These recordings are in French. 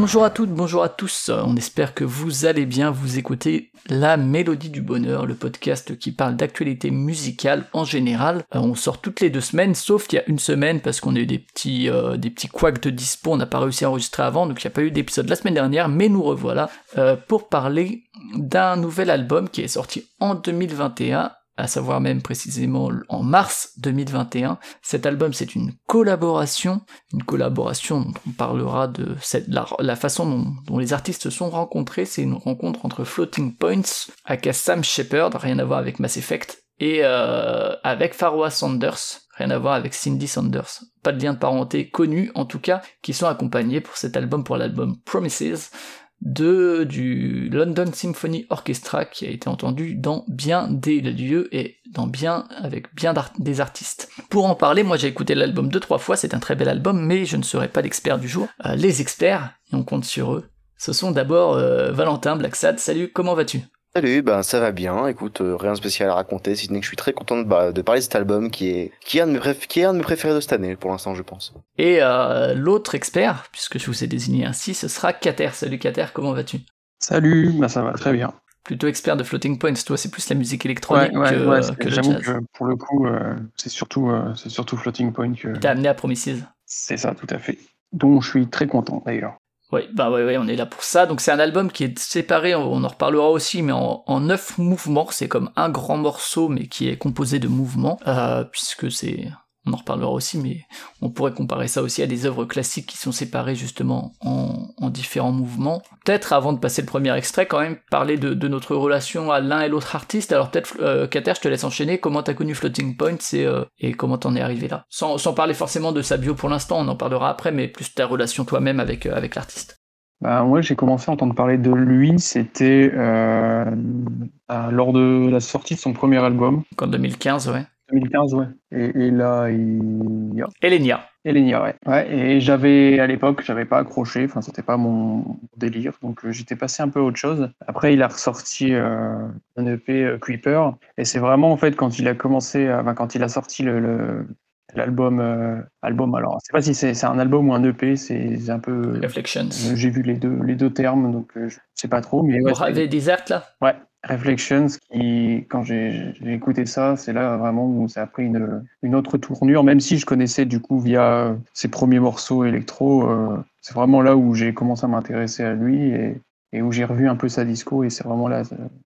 Bonjour à toutes, bonjour à tous, on espère que vous allez bien, vous écoutez La Mélodie du Bonheur, le podcast qui parle d'actualité musicale en général. Euh, on sort toutes les deux semaines, sauf il y a une semaine parce qu'on a eu des petits, euh, des petits couacs de dispo, on n'a pas réussi à enregistrer avant, donc il n'y a pas eu d'épisode la semaine dernière, mais nous revoilà euh, pour parler d'un nouvel album qui est sorti en 2021 à savoir même précisément en mars 2021. Cet album, c'est une collaboration, une collaboration dont on parlera de cette, la, façon dont, les artistes sont rencontrés. C'est une rencontre entre Floating Points, aka Sam Shepard, rien à voir avec Mass Effect, et euh, avec Farwa Sanders, rien à voir avec Cindy Sanders. Pas de lien de parenté connu en tout cas, qui sont accompagnés pour cet album, pour l'album Promises de du London Symphony Orchestra qui a été entendu dans bien des lieux et dans bien avec bien des artistes. Pour en parler, moi j'ai écouté l'album deux trois fois, c'est un très bel album, mais je ne serai pas l'expert du jour. Euh, les experts, et on compte sur eux. Ce sont d'abord euh, Valentin Blacksad. Salut, comment vas-tu? Salut, ben ça va bien. Écoute, euh, rien de spécial à raconter, si ce n'est que je suis très content de, bah, de parler de cet album qui est qui est un de mes, qui est un de mes préférés de cette année pour l'instant, je pense. Et euh, l'autre expert, puisque je vous ai désigné ainsi, ce sera Kater. Salut Kater, comment vas-tu? Salut, bah ça va très bien. Plutôt expert de Floating Points, toi c'est plus la musique électronique ouais, ouais, que, que J'avoue que pour le coup, euh, c'est surtout c'est surtout Floating Point que. T'as amené à Promises. C'est ça, tout à fait. Dont je suis très content d'ailleurs. Oui, bah ouais, ouais, on est là pour ça. Donc c'est un album qui est séparé, on en reparlera aussi, mais en, neuf mouvements. C'est comme un grand morceau, mais qui est composé de mouvements, euh, puisque c'est on en reparlera aussi, mais on pourrait comparer ça aussi à des œuvres classiques qui sont séparées justement en, différents mouvements. Peut-être avant de passer le premier extrait, quand même parler de, notre relation à l'un et l'autre artiste. Alors peut-être, euh, Kater, je te laisse enchaîner. Comment t'as connu Floating Point et, euh, et comment t'en es arrivé là? Sans, parler forcément de sa bio pour l'instant, on en parlera après, mais plus ta relation toi-même avec, euh, avec l'artiste. Bah, moi, j'ai commencé à entendre parler de lui, c'était lors de la sortie de son premier album. En 2015, ouais. 2015, ouais. Et, là, il... Elenia. Elenia, ouais. ouais. Et j'avais, à l'époque, j'avais pas accroché, enfin, c'était pas mon délire, donc euh, j'étais passé un peu à autre chose. Après, il a ressorti euh, un EP euh, Creeper, et c'est vraiment, en fait, quand il a commencé, enfin, quand il a sorti le, l'album album alors je sais pas si c'est un album ou un EP c'est un peu Reflections j'ai vu les deux les deux termes donc je sais pas trop mais ouais, Desert là? Ouais Reflections, quand j'ai écouté ça, c'est là vraiment où ça a pris une, autre tournure, même si je connaissais du coup via ses premiers morceaux électro, euh, c'est vraiment là où j'ai commencé à m'intéresser à lui et, où j'ai revu un peu sa disco et c'est vraiment là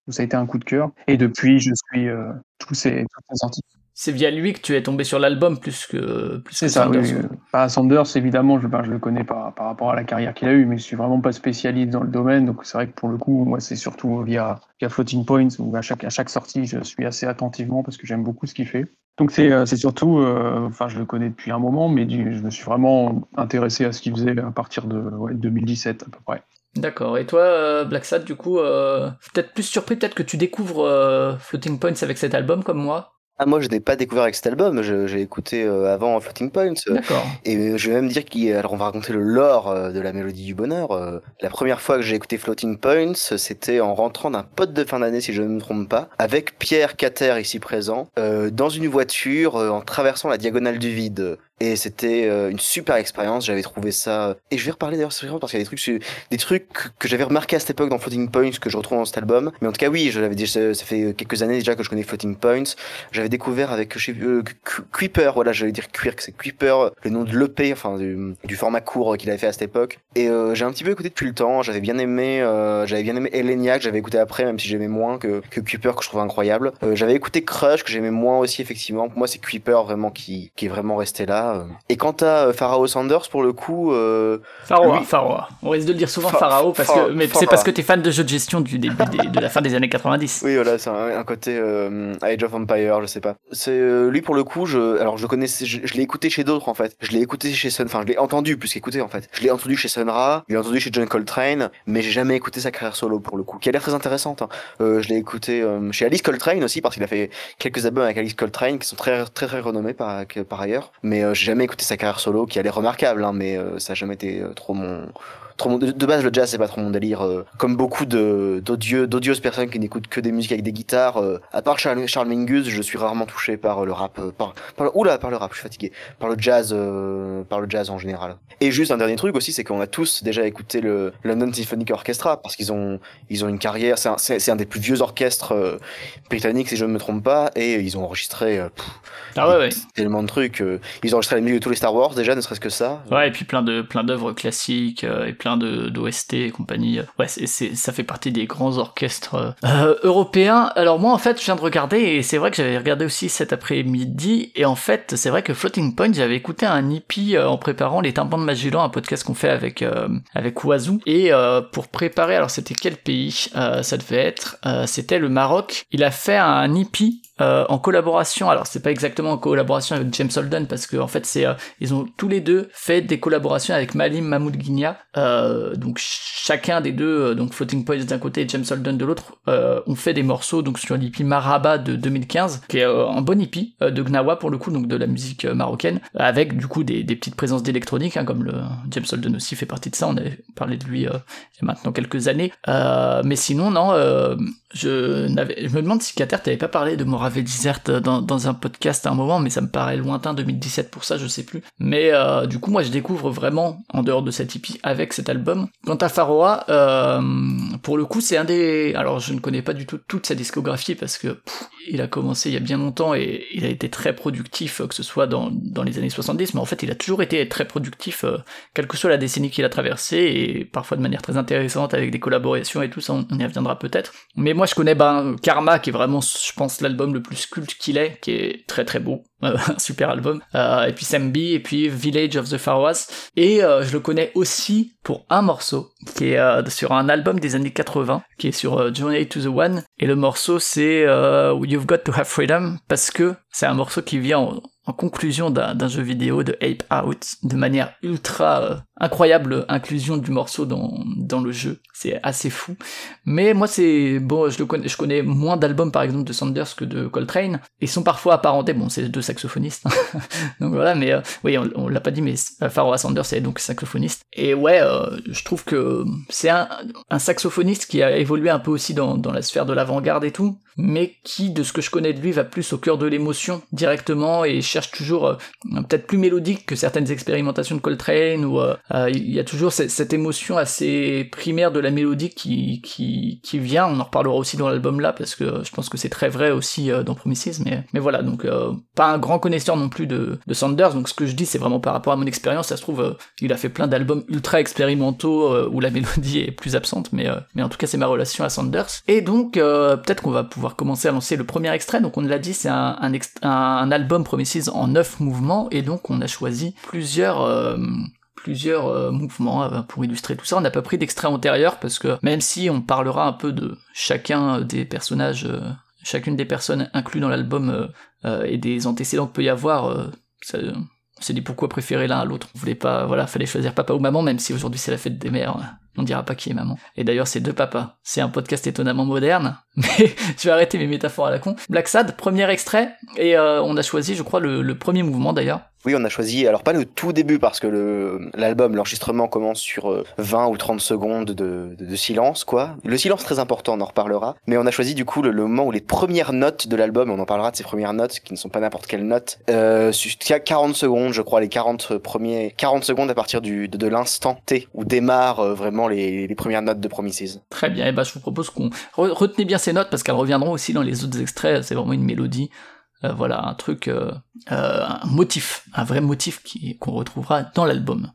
où ça a été un coup de cœur. Et depuis, je suis euh, tous ces, ces c'est via lui que tu es tombé sur l'album plus que plus C'est ça, Sanders. Oui. Sanders, évidemment, je, ben, je le connais par, par rapport à la carrière qu'il a eue, mais je suis vraiment pas spécialiste dans le domaine, donc c'est vrai que pour le coup, moi, c'est surtout via, via Floating Points, où à chaque, à chaque sortie, je suis assez attentivement parce que j'aime beaucoup ce qu'il fait. Donc c'est euh, surtout, euh, enfin je le connais depuis un moment, mais je me suis vraiment intéressé à ce qu'il faisait à partir de 2017 à peu près. D'accord. Et toi, euh, Black Sad, du coup, peut-être plus surpris, peut-être que tu découvres Floating Points avec cet album comme moi? Ah, moi, je n'ai pas découvert avec cet album. J'ai écouté euh, avant Floating Points. D'accord. Et euh, je vais même dire alors on va raconter le lore euh, de la mélodie du bonheur. la première fois que j'ai écouté Floating Points, c'était en rentrant d'un pote de fin d'année, si je ne me trompe pas, avec Pierre Cater ici présent, dans une voiture en traversant la diagonale du vide. Et c'était euh, une super expérience. J'avais trouvé ça. Et je vais reparler d'ailleurs parce qu'il y a des trucs, des trucs que j'avais remarqué à cette époque dans Floating Points que je retrouve dans cet album. Mais en tout cas, oui, je l'avais déjà. Ça fait quelques années déjà que je connais Floating Points. J'avais découvert avec chez euh, Creeper. Voilà, j'allais dire Quirk, c'est Creeper, le nom de l'EP, enfin du, du, format court qu'il avait fait à cette époque. Et euh, j'ai un petit peu écouté depuis le temps. J'avais bien aimé, euh, j'avais bien aimé Elenia que j'avais écouté après, même si j'aimais moins que, que que je trouvais incroyable. Euh, j'avais écouté Crush que j'aimais moins aussi effectivement. Moi, c'est Creeper vraiment qui, qui est vraiment resté là. Et quant à euh, Pharaoh Sanders, pour le coup. Euh, Pharaoh, On risque de le dire souvent Pharaoh, parce que, mais c'est parce que t'es fan de jeux de gestion du début de la fin des années 90. Oui, voilà, c'est un, côté euh, Age of Empire, je sais pas. C'est euh, lui pour le coup, je, alors je connais, je, l'ai écouté chez d'autres en fait. Je l'ai écouté chez Sun, enfin je l'ai entendu plus qu'écouté en fait. Je l'ai entendu chez Sun Ra, je l'ai entendu chez John Coltrane, mais j'ai jamais écouté sa carrière solo pour le coup, qui a l'air très intéressante. Hein. Euh, je l'ai écouté chez Alice Coltrane aussi parce qu'il a fait quelques albums avec Alice Coltrane qui sont très très très renommés par par ailleurs. Mais j'ai jamais écouté sa carrière solo, qui est remarquable, hein, mais euh, ça a jamais été euh, trop mon, trop mon- de, base le jazz c'est pas trop mon délire. euh, comme beaucoup de d'odieux, d'odieuses personnes qui n'écoutent que des musiques avec des guitares, euh, à part Charles, Charles Mingus, je suis rarement touché par le rap, euh, par, par le, oula, par le rap, je suis fatigué, par le jazz, par le jazz en général. Et juste un dernier truc aussi, c'est qu'on a tous déjà écouté le London Symphonic Orchestra parce qu'ils ont ils ont une carrière, c'est un, c'est, c'est un des plus vieux orchestres britanniques si je ne me trompe pas, et ils ont enregistré pff, Ah ouais, ouais. tellement de trucs. ils ont enregistré la musique de tous les Star Wars déjà, ne serait-ce que ça. Ouais, et puis plein de plein d'œuvres classiques et plein de d'OST et compagnie. Ouais, c'est c'est ça fait partie des grands orchestres euh, européens. Alors moi en fait, je viens de regarder et c'est vrai que j'avais regardé aussi cet après-midi et en fait, c'est vrai que Floating Point, j'avais écouté un hippie euh, en préparant les tympans de Magellan, un podcast qu'on fait avec euh, avec Oiseau et euh, pour préparer alors c'était quel pays Euh, ça devait être c'était le Maroc. Il a fait un hippie euh, en collaboration. Alors c'est pas exactement en collaboration avec James Holden parce que en fait c'est euh, ils ont tous les deux fait des collaborations avec Malim Mahmoud Guinia. Euh, donc chacun des deux, euh, donc Floating Points d'un côté et James Holden de l'autre, ont fait des morceaux donc sur l'hippie Maraba de 2015, qui est un bon hippie de Gnawa pour le coup, donc de la musique marocaine, avec du coup des, petites présences d'électronique, hein, comme James Holden aussi fait partie de ça. On avait parlé de lui il y a maintenant quelques années. Mais sinon non. Je, me demande si Kater t'avais pas parlé de Morave Desert dans, dans un podcast à un moment, mais ça me paraît lointain 2017 pour ça, je sais plus. Mais euh, du coup, moi, je découvre vraiment en dehors de cette hippie avec cet album. Quant à Faroa, euh, pour le coup, c'est un des. Alors, je ne connais pas du tout toute sa discographie parce que il a commencé il y a bien longtemps et il a été très productif, euh, que ce soit dans, dans les années 70, mais en fait, il a toujours été très productif, euh, quelle que soit la décennie qu'il a traversée, et parfois de manière très intéressante avec des collaborations et tout ça, on, on y reviendra peut-être. Mais moi, je connais ben, Karma, qui est vraiment, je pense, l'album le plus culte qu'il est, qui est très très beau, un super album. Euh, et puis Sambi, et puis Village of the Faroas. Et euh, je le connais aussi pour un morceau, qui est euh, sur un album des années 80, qui est sur Journey to the One. Et le morceau, c'est You've Got to Have Freedom, parce que c'est un morceau qui vient en, en conclusion d'un jeu vidéo de Ape Out, de manière ultra incroyable inclusion du morceau dans, dans le jeu. C'est assez fou. Mais moi, c'est bon, je connais, moins d'albums par exemple de Sanders que de Coltrane. Ils sont parfois apparentés. Bon, c'est deux saxophonistes, donc voilà. Mais euh, oui, on, l'a pas dit, mais Pharoah Sanders c'est donc saxophoniste. Et ouais, euh, je trouve que c'est un, un saxophoniste qui a évolué un peu aussi dans, dans la sphère de l'avant-garde et tout, mais qui, de ce que je connais de lui, va plus au cœur de l'émotion directement et cherche toujours euh, peut-être plus mélodique que certaines expérimentations de Coltrane ou euh, il y a toujours cette, émotion assez primaire de la mélodie qui, qui, vient. On en reparlera aussi dans l'album là parce que je pense que c'est très vrai aussi euh, dans Promises, mais, mais voilà, donc euh, pas un grand connaisseur non plus de, de Sanders, donc ce que je dis c'est vraiment par rapport à mon expérience, ça se trouve il a fait plein d'albums ultra expérimentaux où la mélodie est plus absente, mais, mais en tout cas c'est ma relation à Sanders. Et donc peut-être qu'on va pouvoir commencer à lancer le premier extrait, donc on l'a dit c'est un, un, un album Promises en neuf mouvements, et donc on a choisi plusieurs... plusieurs euh, mouvements euh, pour illustrer tout ça. On n'a pas pris d'extrait antérieur parce que même si on parlera un peu de chacun des personnages, euh, chacune des personnes inclus dans l'album et des antécédents qu'il peut y avoir, ça, on s'est dit pourquoi préférer l'un à l'autre. On voulait pas, voilà, fallait choisir papa ou maman, même si aujourd'hui c'est la fête des mères. On dira pas qui est maman. Et d'ailleurs, c'est deux papas. C'est un podcast étonnamment moderne, mais je vais arrêter mes métaphores à la con. Black Sad, premier extrait, et on a choisi, je crois, le premier mouvement d'ailleurs. Oui, on a choisi, alors pas le tout début parce que le l'album, l'enregistrement commence sur euh, 20 ou 30 secondes de, de, de silence, quoi. Le silence très important, on en reparlera. Mais on a choisi du coup le, le moment où les premières notes de l'album, on en parlera de ces premières notes qui ne sont pas n'importe quelles notes, euh, jusqu'à 40 secondes, je crois, les 40 premiers, 40 secondes à partir du, de, l'instant T où démarrent euh, vraiment les, les premières notes de Promises. Très bien, et ben je vous propose qu'on re- retenez bien ces notes parce qu'elles reviendront aussi dans les autres extraits. C'est vraiment une mélodie, euh, voilà, un truc, euh, euh, un motif, un vrai motif qu'on retrouvera dans l'album.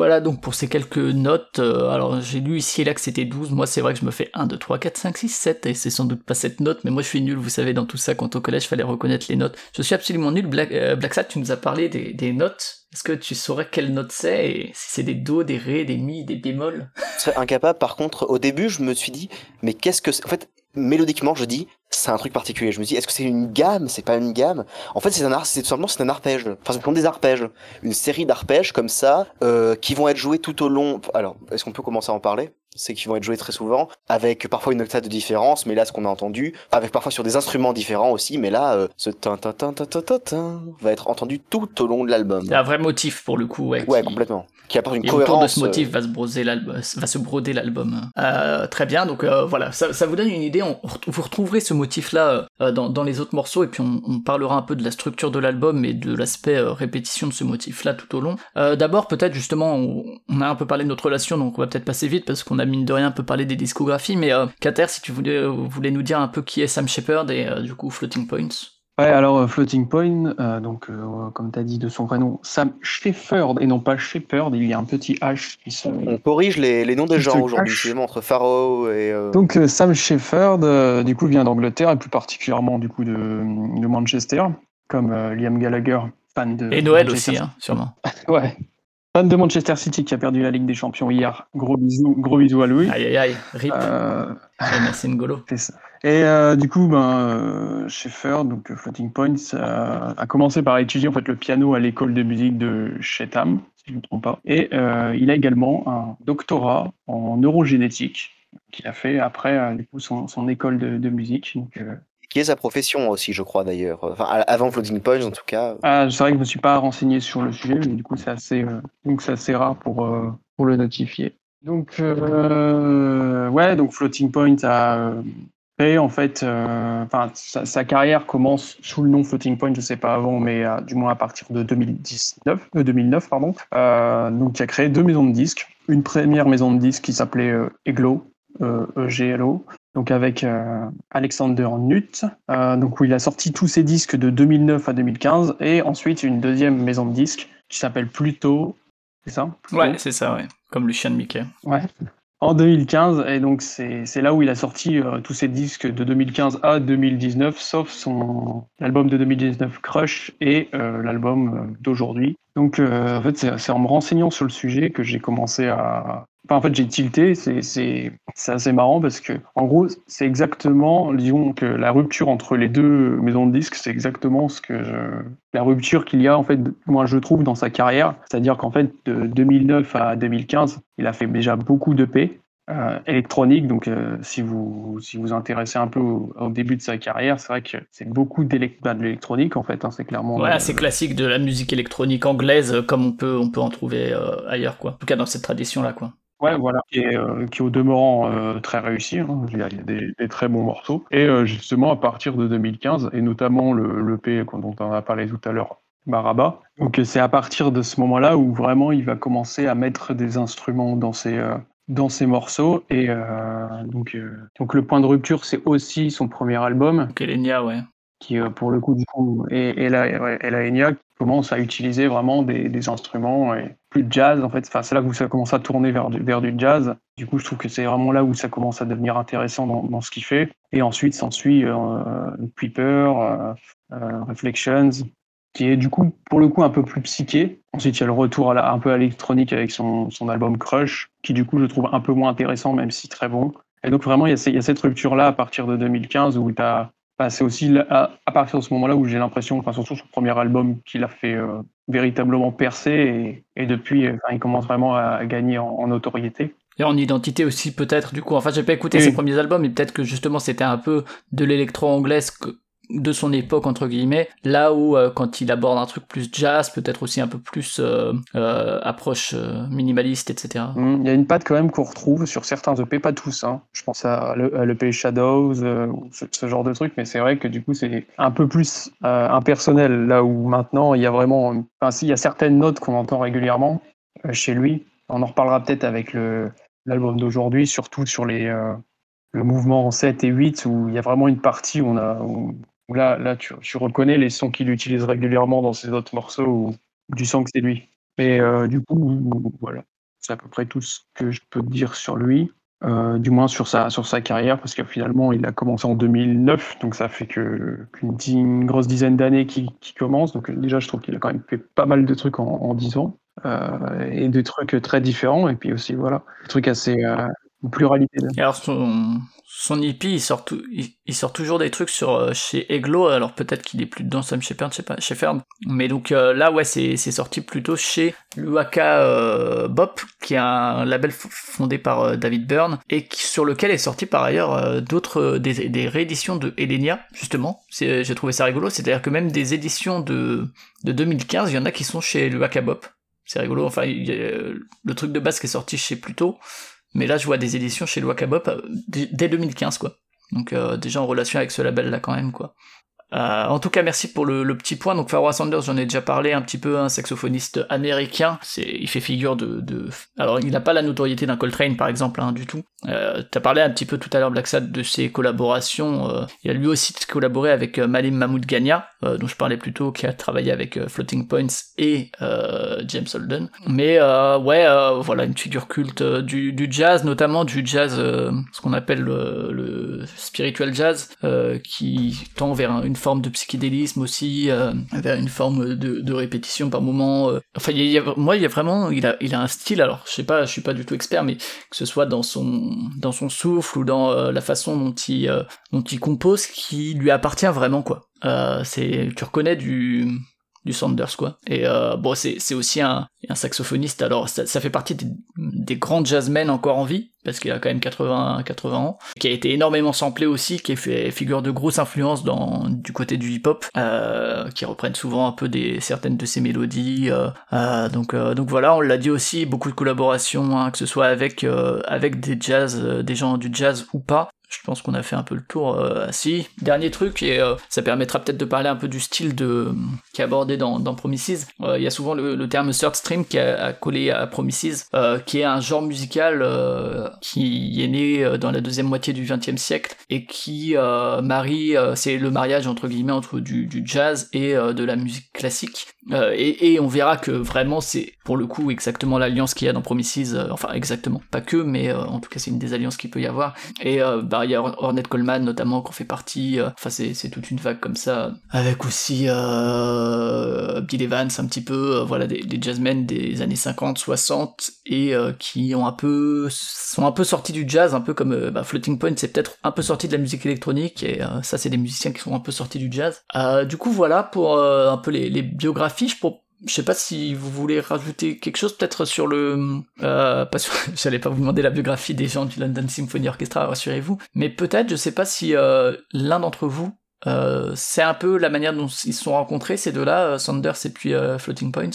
Voilà donc pour ces quelques notes. Euh, alors j'ai lu ici et là que c'était 12. Moi c'est vrai que je me fais 1, 2, 3, 4, 5, 6, 7 et c'est sans doute pas cette note, mais moi je suis nul, vous savez, dans tout ça, quand au collège fallait reconnaître les notes. Je suis absolument nul. Black, euh, Black tu nous as parlé des, notes. Est-ce que tu saurais quelle note c'est et si c'est des do, des ré, des mi, des bémols? Je incapable. Par contre, au début, je me suis dit, mais qu'est-ce que c'est? En fait, mélodiquement, je dis, c'est un truc particulier. Je me dis, est-ce que c'est une gamme? C'est pas une gamme? En fait, c'est un c'est tout simplement c'est un arpège. Enfin, ce sont des arpèges, une série d'arpèges comme ça euh, qui vont être joués tout au long. Alors, est-ce qu'on peut commencer à en parler? C'est qu'ils vont être joués très souvent, avec parfois une octave de différence, mais là ce qu'on a entendu, avec parfois sur des instruments différents aussi, mais là euh, ce tin tin tin tin tin tin va être entendu tout au long de l'album. C'est un vrai motif pour le coup, ouais. Ouais, complètement. Qui apporte une Et cohérence. autour de ce motif va se broder l'album. Va se broder l'album. Euh, très bien, donc euh, voilà, ça, ça, vous donne une idée. On, vous retrouverez ce motif-là euh, dans, dans, les autres morceaux, et puis on, parlera un peu de la structure de l'album et de l'aspect euh, répétition de ce motif-là tout au long. Euh, d'abord, peut-être justement, on, a un peu parlé de notre relation, donc on va peut-être passer vite parce qu'on a mine de rien un peu parlé des discographies, mais euh, Kater, si tu voulais, voulais nous dire un peu qui est Sam Shepard et du coup Floating Points. Ouais, alors euh, Floating Point, euh, donc euh, comme tu as dit de son vrai nom, Sam Shepard et non pas Shepard, il y a un petit H qui se... On corrige les, les noms des gens aujourd'hui, entre Pharaoh et. Euh... Donc Sam Shepard, du coup, vient d'Angleterre et plus particulièrement du coup de, de Manchester, comme Liam Gallagher, fan de. Et Noël Manchester aussi, hein, sûrement. ouais. Fan de Manchester City qui a perdu la Ligue des Champions hier. Gros bisous, gros bisous à lui. Aïe aïe aïe, rip. Euh... merci N'Golo. C'est ça. Et euh, du coup, ben, euh, Schaeffer, donc Floating Points, euh, a commencé par étudier en fait le piano à l'école de musique de Chatham, si je ne me trompe pas. Et euh, il a également un doctorat en neurogénétique qu'il a fait après du coup son, son école de, de musique. Donc, qui est sa profession aussi, je crois d'ailleurs. Enfin, avant Floating Points, en tout cas. Ah, c'est vrai que je me suis pas renseigné sur le sujet, mais du coup, c'est assez, donc c'est assez rare pour pour le notifier. Donc, euh, ouais, donc Floating Point a créé en fait, euh, enfin, sa, sa, carrière commence sous le nom Floating Point, je sais pas avant, mais euh, du moins à partir de 2019, 2009, pardon. donc, il a créé deux maisons de disques. Une première maison de disques qui s'appelait Eglo, EGLO, donc avec Alexander Nutt, donc où il a sorti tous ses disques de 2009 à 2015, et ensuite une deuxième maison de disques qui s'appelle Pluto, c'est ça? Pluto? Ouais, c'est ça, ouais. Comme le chien de Mickey. Ouais. En 2015, et donc c'est là où il a sorti euh, tous ses disques de 2015 à 2019, sauf son l'album de 2019 Crush et euh, l'album euh, d'aujourd'hui. Donc euh, en fait, c'est en me renseignant sur le sujet que j'ai commencé à. Enfin, en fait, j'ai tilté. C'est assez marrant parce que, en gros, c'est exactement, disons que la rupture entre les deux maisons de disques, c'est exactement ce que je... la rupture qu'il y a en fait, moi je trouve dans sa carrière. C'est-à-dire qu'en fait, de 2009 à 2015, il a fait déjà beaucoup de P. Euh, électronique. Donc, euh, si vous si vous intéressez un peu au, au début de sa carrière, c'est vrai que c'est beaucoup bah, de l'électronique en fait. Hein, c'est clairement. Ouais, c'est classique de la musique électronique anglaise, comme on peut on peut en trouver euh, ailleurs, quoi. En tout cas, dans cette tradition là, quoi. Ouais, voilà, qui est, euh, qui est au demeurant euh, très réussi. Hein. Il y a, des, des, très bons morceaux. Et euh, justement, à partir de 2015, et notamment le, le P dont on a parlé tout à l'heure, Baraba. Donc c'est à partir de ce moment-là où vraiment il va commencer à mettre des instruments dans ses, dans ses morceaux. Et donc, donc le point de rupture, c'est aussi son premier album. Elenia, ouais. Qui, pour le coup, du coup, et, et la, et la Enya commence à utiliser vraiment des, instruments et plus de jazz. En fait, enfin, c'est là où ça commence à tourner vers du, jazz. Du coup, je trouve que c'est vraiment là où ça commence à devenir intéressant dans, ce qu'il fait. Et ensuite, s'ensuit euh, Creeper, Reflections, qui est du coup pour le coup un peu plus psyché. Ensuite, il y a le retour à un peu à l'électronique avec son, son, album Crush, qui du coup je trouve un peu moins intéressant, même si très bon. Et donc vraiment, il y a, il y a cette rupture-là à partir de 2015 où tu as c'est aussi à, à, partir de ce moment-là où j'ai l'impression, enfin surtout son premier album, qu'il a fait euh, véritablement percer et, et depuis, enfin, il commence vraiment à, gagner en, en notoriété. Et en identité aussi peut-être du coup. Enfin, j'ai pas écouté oui. ses premiers albums, mais peut-être que justement c'était un peu de l'électro anglaise que de son époque entre guillemets là où euh, quand il aborde un truc plus jazz peut-être aussi un peu plus euh, euh, approche minimaliste etc mmh, il y a une patte quand même qu'on retrouve sur certains EP pas tous hein. je pense à l'EP le Shadows ce, genre de truc mais c'est vrai que du coup c'est un peu plus impersonnel là où maintenant il y a vraiment enfin si il y a certaines notes qu'on entend régulièrement chez lui on en reparlera peut-être avec l'album d'aujourd'hui surtout sur les le mouvement 7 et 8 où il y a vraiment une partie où on a où Là, là tu, reconnais les sons qu'il utilise régulièrement dans ses autres morceaux où tu sens que c'est lui. Mais euh, du coup, voilà. C'est à peu près tout ce que je peux dire sur lui. Euh, du moins sur sa, sur sa carrière, parce que finalement, il a commencé en 2009, donc ça fait qu'une grosse dizaine d'années qu'il commence. Donc déjà, je trouve qu'il a quand même fait pas mal de trucs en, en 10 ans, euh, et des trucs très différents, et puis aussi, voilà, des trucs assez... Pluralité. alors, son, son hippie, il sort, toujours des trucs euh, chez Eglo, alors peut-être qu'il est plus dedans Sam Shepard, je sais pas, chez. Mais donc euh, là, ouais, c'est sorti plutôt chez Luaka euh, Bop, qui est un label fondé par David Byrne, et sur lequel est sorti par ailleurs d'autres, des, rééditions de Elenia, justement. J'ai trouvé ça rigolo, c'est-à-dire que même des éditions de, de 2015, il y en a qui sont chez Luaka Bop. C'est rigolo, enfin, le truc de base qui est sorti chez Pluto, mais là, je vois des éditions chez Wakabop euh, dès 2015, quoi. Donc euh, déjà en relation avec ce label-là quand même, quoi. Euh, en tout cas, merci pour le, petit point. Donc, Pharoah Sanders, j'en ai déjà parlé un petit peu, un saxophoniste américain. Il fait figure de, de... alors il n'a pas la notoriété d'un Coltrane par exemple, hein, du tout. Euh, T'as parlé un petit peu tout à l'heure Black Sad de ses collaborations. Euh, il a lui aussi collaboré avec euh, Malim Mahmoud Gania, euh, dont je parlais plus tôt, qui a travaillé avec Floating Points et James Holden. Mais ouais, voilà une figure culte du, du, jazz, notamment du jazz, ce qu'on appelle le, le, spiritual jazz, qui tend vers une forme de psychédélisme aussi, euh, vers une forme de, de répétition par moment. Euh. Enfin, il y a, moi, il y a vraiment, il a, il a un style. Alors, je sais pas, je suis pas du tout expert, mais que ce soit dans son, dans son souffle ou dans euh, la façon dont il, euh, dont il compose, qui lui appartient vraiment, quoi. c'est, tu reconnais du, du Sanders quoi. Et euh, bon c'est aussi un, saxophoniste alors ça, fait partie des, grands jazzmen encore en vie parce qu'il a quand même 80 80 ans qui a été énormément samplé aussi qui fait figure de grosse influence dans du côté du hip hop euh, qui reprennent souvent un peu des certaines de ses mélodies euh, donc donc voilà on l'a dit aussi beaucoup de collaborations hein, que ce soit avec avec des jazz des gens du jazz ou pas je pense qu'on a fait un peu le tour. Euh, si, dernier truc, et euh, ça permettra peut-être de parler un peu du style de qui est abordé dans, dans Promises. Euh, il y a souvent le, terme third stream qui a, collé à Promises, qui est un genre musical qui est né dans la deuxième moitié du XXe siècle et qui marie, c'est le mariage entre guillemets entre du, du jazz et de la musique classique. Et, et, on verra que vraiment c'est pour le coup exactement l'alliance qu'il y a dans Promises, enfin exactement, pas que, mais en tout cas c'est une des alliances qu'il peut y avoir. Et bah il y a Ornette Coleman notamment qu'on fait partie. Euh, enfin, c'est, toute une vague comme ça. Avec aussi euh, Bill Evans un petit peu, euh, voilà, des, jazzmen des années 50, 60 et euh, qui ont un peu sont un peu sortis du jazz, un peu comme bah, Floating Point, c'est peut-être un peu sorti de la musique électronique et ça, c'est des musiciens qui sont un peu sortis du jazz. du coup, voilà pour un peu les biographies. Pour je sais pas si vous voulez rajouter quelque chose peut-être sur le euh, sur j'allais pas vous demander la biographie des gens du London Symphony Orchestra rassurez-vous. Mais peut-être je sais pas si euh, l'un d'entre vous euh, c'est un peu la manière dont ils se sont rencontrés ces deux-là euh, Sanders et puis euh, Floating Points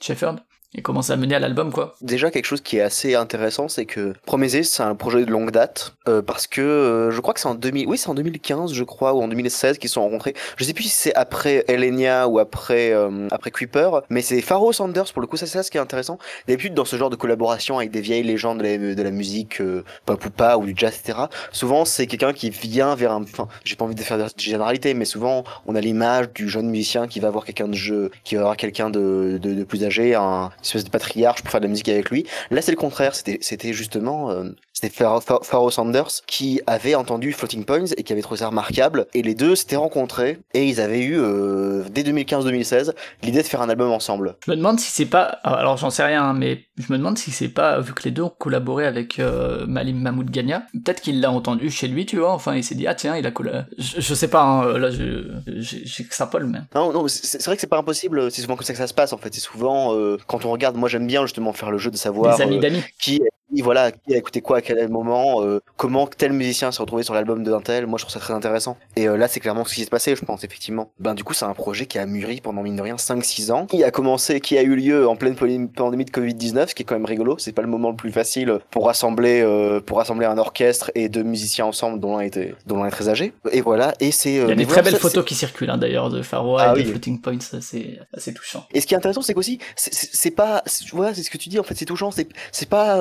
Shepard et comment ça a mené à l'album quoi. Déjà quelque chose qui est assez intéressant c'est que Prometheus c'est un projet de longue date euh, parce que euh, je crois que c'est en 2000 oui c'est en 2015 je crois ou en 2016 qu'ils sont rencontrés. Je sais plus si c'est après Elenia ou après euh, après Kuiper mais c'est Pharaoh Sanders pour le coup ça c'est ça ce qui est intéressant. D'habitude dans ce genre de collaboration avec des vieilles légendes de la, de la musique pop ou pas ou du jazz etc. Souvent c'est quelqu'un qui vient vers un enfin j'ai pas envie de faire de généralité mais souvent on a l'image du jeune musicien qui va voir quelqu'un de jeu qui va quelqu'un de, de, de plus âgé un espèce de patriarche pour faire de la musique avec lui. Là, c'est le contraire. C'était, c'était justement, euh, c'était Pharaoh Sanders qui avait entendu Floating Points et qui avait trouvé ça remarquable. Et les deux s'étaient rencontrés et ils avaient eu, euh, dès 2015-2016, l'idée de faire un album ensemble. Je me demande si c'est pas, alors j'en sais rien, hein, mais je me demande si c'est pas, vu que les deux ont collaboré avec euh, Malim Mahmoud Gania, peut-être qu'il l'a entendu chez lui, tu vois, enfin il s'est dit, ah tiens, il a collaboré. Je, sais pas, hein, là, je, j'extrapole, mais. Non, non, c'est, vrai que c'est pas impossible, c'est souvent comme ça que ça se passe, en fait. C'est souvent, quand on regarde, moi j'aime bien justement faire le jeu de savoir euh, qui voilà, qui a écouté quoi à quel moment, euh, comment tel musicien s'est retrouvé sur l'album de tel. Moi, je trouve ça très intéressant. Et euh, là, c'est clairement ce qui s'est passé, je pense, effectivement. Ben, du coup, c'est un projet qui a mûri pendant, mine de rien, 5-6 ans, qui a commencé, qui a eu lieu en pleine pandémie de Covid-19, ce qui est quand même rigolo. C'est pas le moment le plus facile pour rassembler, euh, pour rassembler un orchestre et deux musiciens ensemble, dont l'un était, dont l'un est très âgé. Et voilà, et c'est... Il y a des très belles photos qui circulent, hein, d'ailleurs, de ah et de Floating Points, c'est assez touchant. Et ce qui est intéressant, c'est qu'aussi, c'est pas, vois, c'est ce que tu dis, en fait, c'est touchant, c'est pas,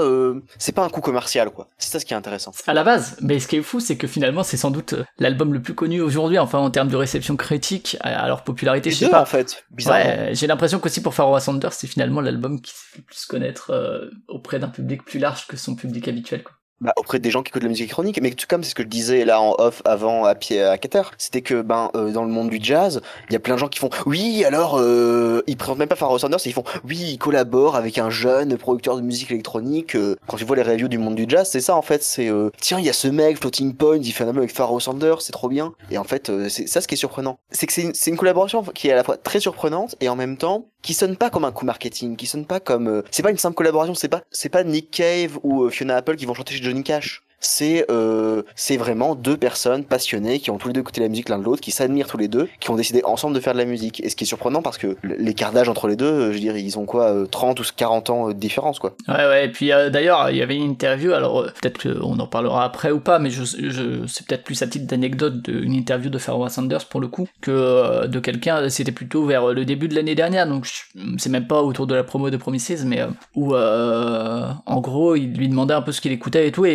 c'est pas un coup commercial quoi. C'est ça ce qui est intéressant. À la base, mais ce qui est fou, c'est que finalement c'est sans doute l'album le plus connu aujourd'hui, enfin en termes de réception critique, à leur popularité. je sais pas. en fait, bizarrement. j'ai l'impression qu'aussi pour Pharoah Sanders, c'est finalement l'album qui se fait plus connaître auprès d'un public plus large que son public habituel. Quoi bah, auprès des gens qui écoutent la musique électronique, mais tout comme c'est ce que je disais là en off avant à pied à Qatar, c'était que ben euh, dans le monde du jazz, il y a plein de gens qui font oui alors euh, ils présentent même pas Pharoah Sanders, ils font oui ils collaborent avec un jeune producteur de musique électronique. Euh, quand tu vois les reviews du monde du jazz, c'est ça en fait, c'est euh, tiens il y a ce mec Floating Point, il fait un album avec Pharoah Sanders, c'est trop bien. Et en fait c'est ça ce qui est surprenant, c'est que c'est une, une collaboration qui est à la fois très surprenante et en même temps qui sonne pas comme un coup marketing, qui sonne pas comme c'est pas une simple collaboration, c'est pas c'est pas Nick Cave ou Fiona Apple qui vont chanter chez Johnny Cash c'est euh, c'est vraiment deux personnes passionnées qui ont tous les deux écouté la musique l'un de l'autre, qui s'admirent tous les deux, qui ont décidé ensemble de faire de la musique. Et ce qui est surprenant parce que l'écart d'âge entre les deux, euh, je veux dire, ils ont quoi, 30 euh, ou 40 ans de différence, quoi. Ouais, ouais, et puis d'ailleurs, il y avait une interview, alors peut-être qu'on en parlera après ou pas, mais c'est peut-être plus à titre d'anecdote d'une interview de Pharoah Sanders pour le coup, que de quelqu'un, c'était plutôt vers le début de l'année dernière, donc c'est même pas autour de la promo de Promises, mais où en gros, il lui demandait un peu ce qu'il écoutait et tout,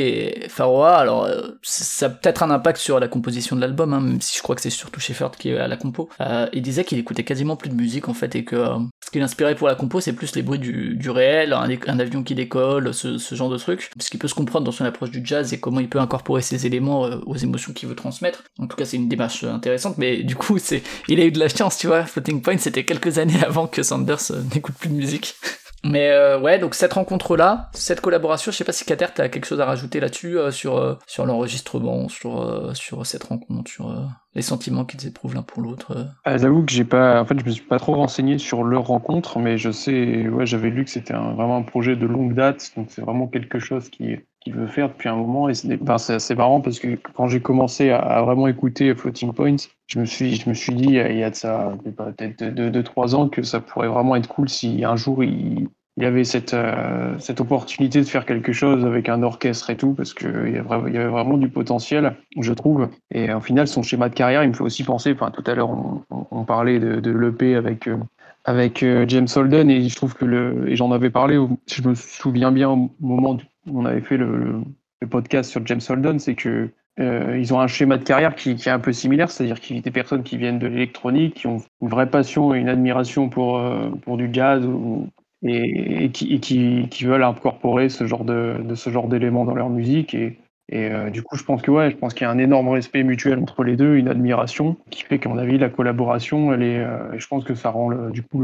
Faroa, alors euh, ça a peut-être un impact sur la composition de l'album, hein, même si je crois que c'est surtout Shefford qui est à la compo. Euh, il disait qu'il écoutait quasiment plus de musique en fait et que euh, ce qui l'inspirait pour la compo c'est plus les bruits du, réel, un, avion qui décolle, ce, ce, genre de truc. Ce qu'il peut se comprendre dans son approche du jazz et comment il peut incorporer ces éléments aux émotions qu'il veut transmettre. En tout cas c'est une démarche intéressante, mais du coup c'est, il a eu de la chance, tu vois. Floating Point c'était quelques années avant que Sanders n'écoute plus de musique. Mais euh, ouais, donc cette rencontre-là, cette collaboration, je sais pas si Kater, t'as quelque chose à rajouter là-dessus, euh, sur, euh, sur l'enregistrement, sur, sur cette rencontre, sur les sentiments qu'ils éprouvent l'un pour l'autre. Ah, j'avoue que j'ai pas, en fait, je me suis pas trop renseigné sur leur rencontre, mais je sais, ouais, j'avais lu que c'était vraiment un projet de longue date, donc c'est vraiment quelque chose qui qu'il veut faire depuis un moment et c'est assez marrant parce que quand j'ai commencé à, vraiment écouter Floating Points je me suis je me suis dit il y a de ça peut-être deux, deux, trois ans que ça pourrait vraiment être cool si un jour il, il avait cette, euh, cette opportunité de faire quelque chose avec un orchestre et tout, parce qu'il y, y avait vraiment du potentiel, je trouve. Et au final, son schéma de carrière, il me fait aussi penser, enfin, tout à l'heure, on, parlait de, l'EP avec, euh, avec euh, James Holden, et je trouve que le, et j'en avais parlé, je me souviens bien au moment où on avait fait le, podcast sur James Holden, c'est que euh, ils ont un schéma de carrière qui, est un peu similaire, c'est-à-dire qu'il y a des personnes qui viennent de l'électronique, qui ont une vraie passion et une admiration pour, pour du jazz et, qui, veulent incorporer ce genre de ce genre d'éléments dans leur musique et, et euh, du coup, je pense que ouais, je pense qu'il y a un énorme respect mutuel entre les deux, une admiration qui fait qu'à mon avis, la collaboration, elle est, euh, je pense que ça rend du coup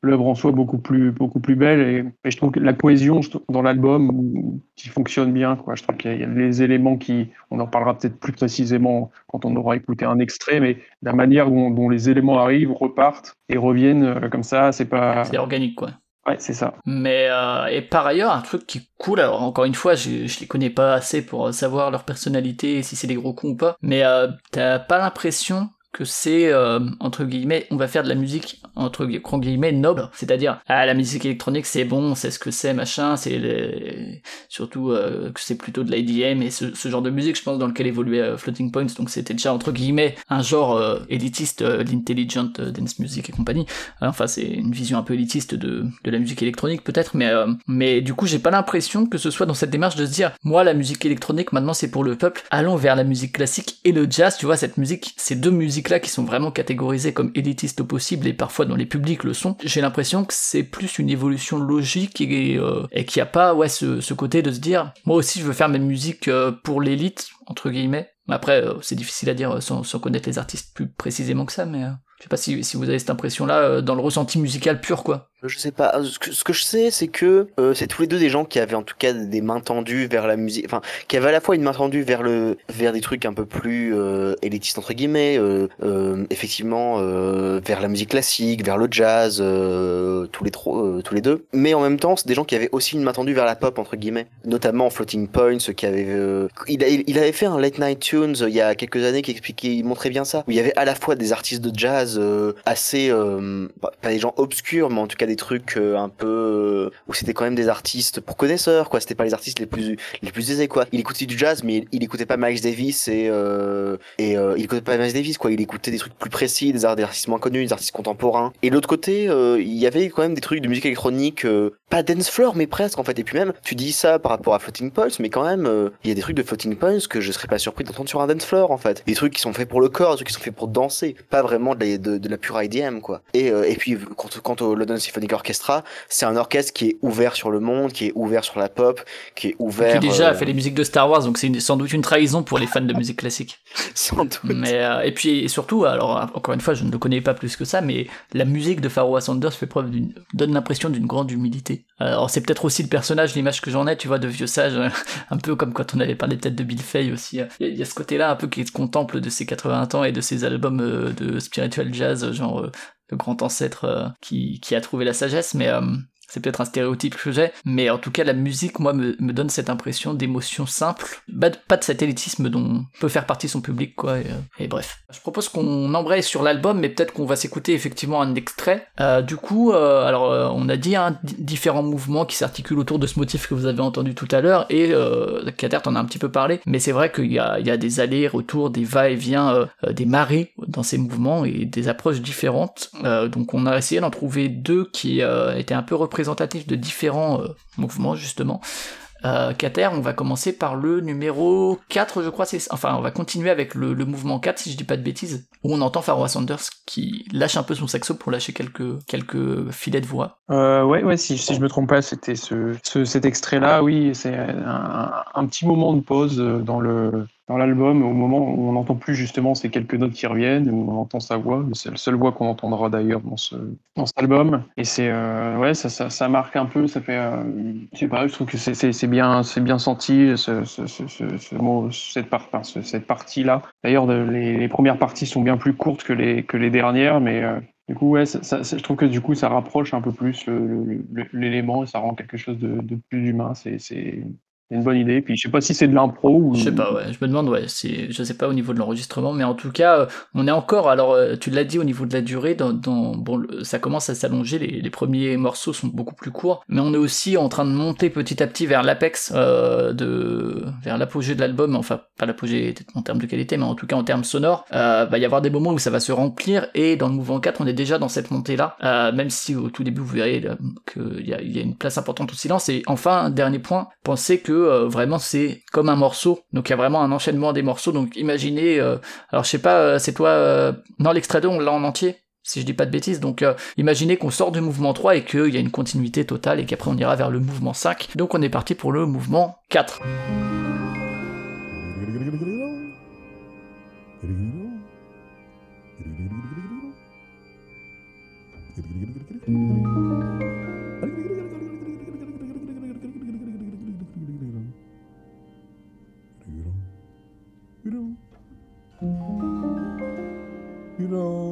l'œuvre en soi beaucoup plus, beaucoup plus belle. Et, je trouve que la cohésion dans l'album qui fonctionne bien. Je trouve qu'il y, a des éléments qui, on en parlera peut-être plus précisément quand on aura écouté un extrait, mais la manière dont, dont les éléments arrivent, repartent et reviennent euh, comme ça, c'est pas. C'est organique, quoi. Ouais, c'est ça. Mais euh, et par ailleurs, un truc qui cool, alors encore une fois, je, je les connais pas assez pour savoir leur personnalité, si c'est des gros cons ou pas, mais euh, t'as pas l'impression que c'est euh, entre guillemets on va faire de la musique entre guillemets noble. C'est-à-dire ah la musique électronique c'est bon c'est ce que c'est machin c'est surtout euh, que c'est plutôt de l'IDM et ce, genre de musique je pense dans lequel évoluait euh, Floating Points. Donc c'était déjà entre guillemets un genre élitiste d'intelligent dance music et compagnie. Enfin c'est une vision un peu élitiste de, de la musique électronique peut-être mais mais du coup j'ai pas l'impression que ce soit dans cette démarche de se dire moi la musique électronique maintenant c'est pour le peuple allons vers la musique classique et le jazz. Tu vois cette musique ces deux musiques là qui sont vraiment catégorisés comme élitistes au possible et parfois dans les publics le sont, j'ai l'impression que c'est plus une évolution logique et, euh, et qu'il n'y a pas ouais ce, côté de se dire moi aussi je veux faire ma musique euh, pour l'élite entre guillemets. Après euh, c'est difficile à dire sans, sans, connaître les artistes plus précisément que ça, mais je sais pas si, si vous avez cette impression là dans le ressenti musical pur quoi. Je sais pas. Ce que, ce que je sais, c'est que euh, c'est tous les deux des gens qui avaient en tout cas des mains tendues vers la musique, enfin, qui avaient à la fois une main tendue vers le, vers des trucs un peu plus euh, élitistes entre guillemets, euh, euh effectivement, euh, vers la musique classique, vers le jazz, tous les trois, tous les deux. Mais en même temps, c'est des gens qui avaient aussi une main tendue vers la pop entre guillemets, notamment Floating Points, qui avait, il, a, il avait fait un Late Night Tunes il y a quelques années qui expliquait, il montrait bien ça, où il y avait à la fois des artistes de jazz assez, pas des gens obscurs, mais en tout cas des trucs euh, un peu euh, où c'était quand même des artistes pour connaisseurs, quoi. C'était pas les artistes les plus les plus aisés, quoi. Il écoutait du jazz, mais il, écoutait pas Miles Davis et euh, et il écoutait pas Miles Davis, quoi. Il écoutait des trucs plus précis, des, artistes moins connus, des artistes contemporains. Et de l'autre côté, il y avait quand même des trucs de musique électronique, pas dance floor, mais presque en fait. Et puis même, tu dis ça par rapport à Floating Points, mais quand même, il y a des trucs de Floating Points que je serais pas surpris d'entendre sur un dance floor, en fait. Des trucs qui sont faits pour le corps, des trucs qui sont faits pour danser, pas vraiment de la, pure IDM, quoi. Et, et puis, quant, quant au London Symphonic Orchestra, c'est un orchestre qui est ouvert sur le monde, qui est ouvert sur la pop, qui est ouvert. Qui déjà a euh, fait les musiques de Star Wars, donc c'est sans doute une trahison pour les fans de musique classique. sans doute. Mais euh, et puis et surtout, alors encore une fois, je ne le connais pas plus que ça, mais la musique de Pharoah Sanders fait preuve d'une donne l'impression d'une grande humilité. Alors c'est peut-être aussi le personnage, l'image que j'en ai, tu vois, de vieux sage, un peu comme quand on avait parlé peut-être de Bill Fay aussi. Il y, a ce côté-là un peu qui se contemple de ses 80 ans et de ses albums euh, de spiritual jazz, genre grand ancêtre qui, qui a trouvé la sagesse, mais c'est peut-être un stéréotype que j'ai, mais en tout cas la musique, moi, me, me donne cette impression d'émotion simple, pas de, pas dont peut faire partie son public, quoi. Et, euh, bref, je propose qu'on embraye sur l'album, mais peut-être qu'on va s'écouter effectivement un extrait. Euh, du coup, euh, alors on a dit hein, différents mouvements qui s'articulent autour de ce motif que vous avez entendu tout à l'heure, et Kater t'en a un petit peu parlé, mais c'est vrai qu'il y y a des allers-retours, des va-et-vient, des marées dans ces mouvements et des approches différentes. donc on a essayé d'en trouver deux qui étaient un peu représentés représentatif de différents euh, mouvements justement. Euh, on va commencer par le numéro 4, je crois. Enfin, on va continuer avec le, mouvement 4, si je dis pas de bêtises, où on entend Pharoah Sanders qui lâche un peu son saxo pour lâcher quelques, quelques filets de voix. Euh, ouais, ouais, si, si je me trompe pas, c'était ce, cet extrait-là, oui, c'est un, petit moment de pause dans le, dans l'album, au moment où on n'entend plus justement ces quelques notes qui reviennent, où on entend sa voix, c'est la seule voix qu'on entendra d'ailleurs dans ce dans cet album. Et c'est euh, ouais, ça, ça, ça, marque un peu, ça fait, euh, je sais je trouve que c'est bien c'est bien senti ce, ce, ce, ce mot, cette part, cette partie là. D'ailleurs, les, premières parties sont bien plus courtes que les que les dernières, mais euh, du coup, ouais, je trouve que du coup, ça rapproche un peu plus l'élément et ça rend quelque chose de, de plus humain. C'est c'est une bonne idée. Puis je sais pas si c'est de l'impro ou. Je sais pas, ouais. Je me demande, ouais. C'est, je sais pas au niveau de l'enregistrement, mais en tout cas, euh, on est encore. Alors, euh, tu l'as dit au niveau de la durée. Dans, dans bon, ça commence à s'allonger. Les, les, premiers morceaux sont beaucoup plus courts, mais on est aussi en train de monter petit à petit vers l'apex euh, de, vers l'apogée de l'album. Enfin, pas l'apogée en termes de qualité, mais en tout cas en termes sonores. Euh, va y avoir des moments où ça va se remplir. Et dans le mouvement 4, on est déjà dans cette montée-là. Même si au tout début, vous verrez qu'il y y a une place importante au silence. Et enfin, dernier point, pensez que euh, vraiment c'est comme un morceau. Donc il y a vraiment un enchaînement des morceaux. Donc imaginez, euh, alors je sais pas, euh, c'est toi, dans l'extrait 2, on l'a en entier si je dis pas de bêtises. Donc imaginez qu'on sort du mouvement 3 et qu'il y a une continuité totale et qu'après on ira vers le mouvement 5. Donc on est parti pour le mouvement 4. You know,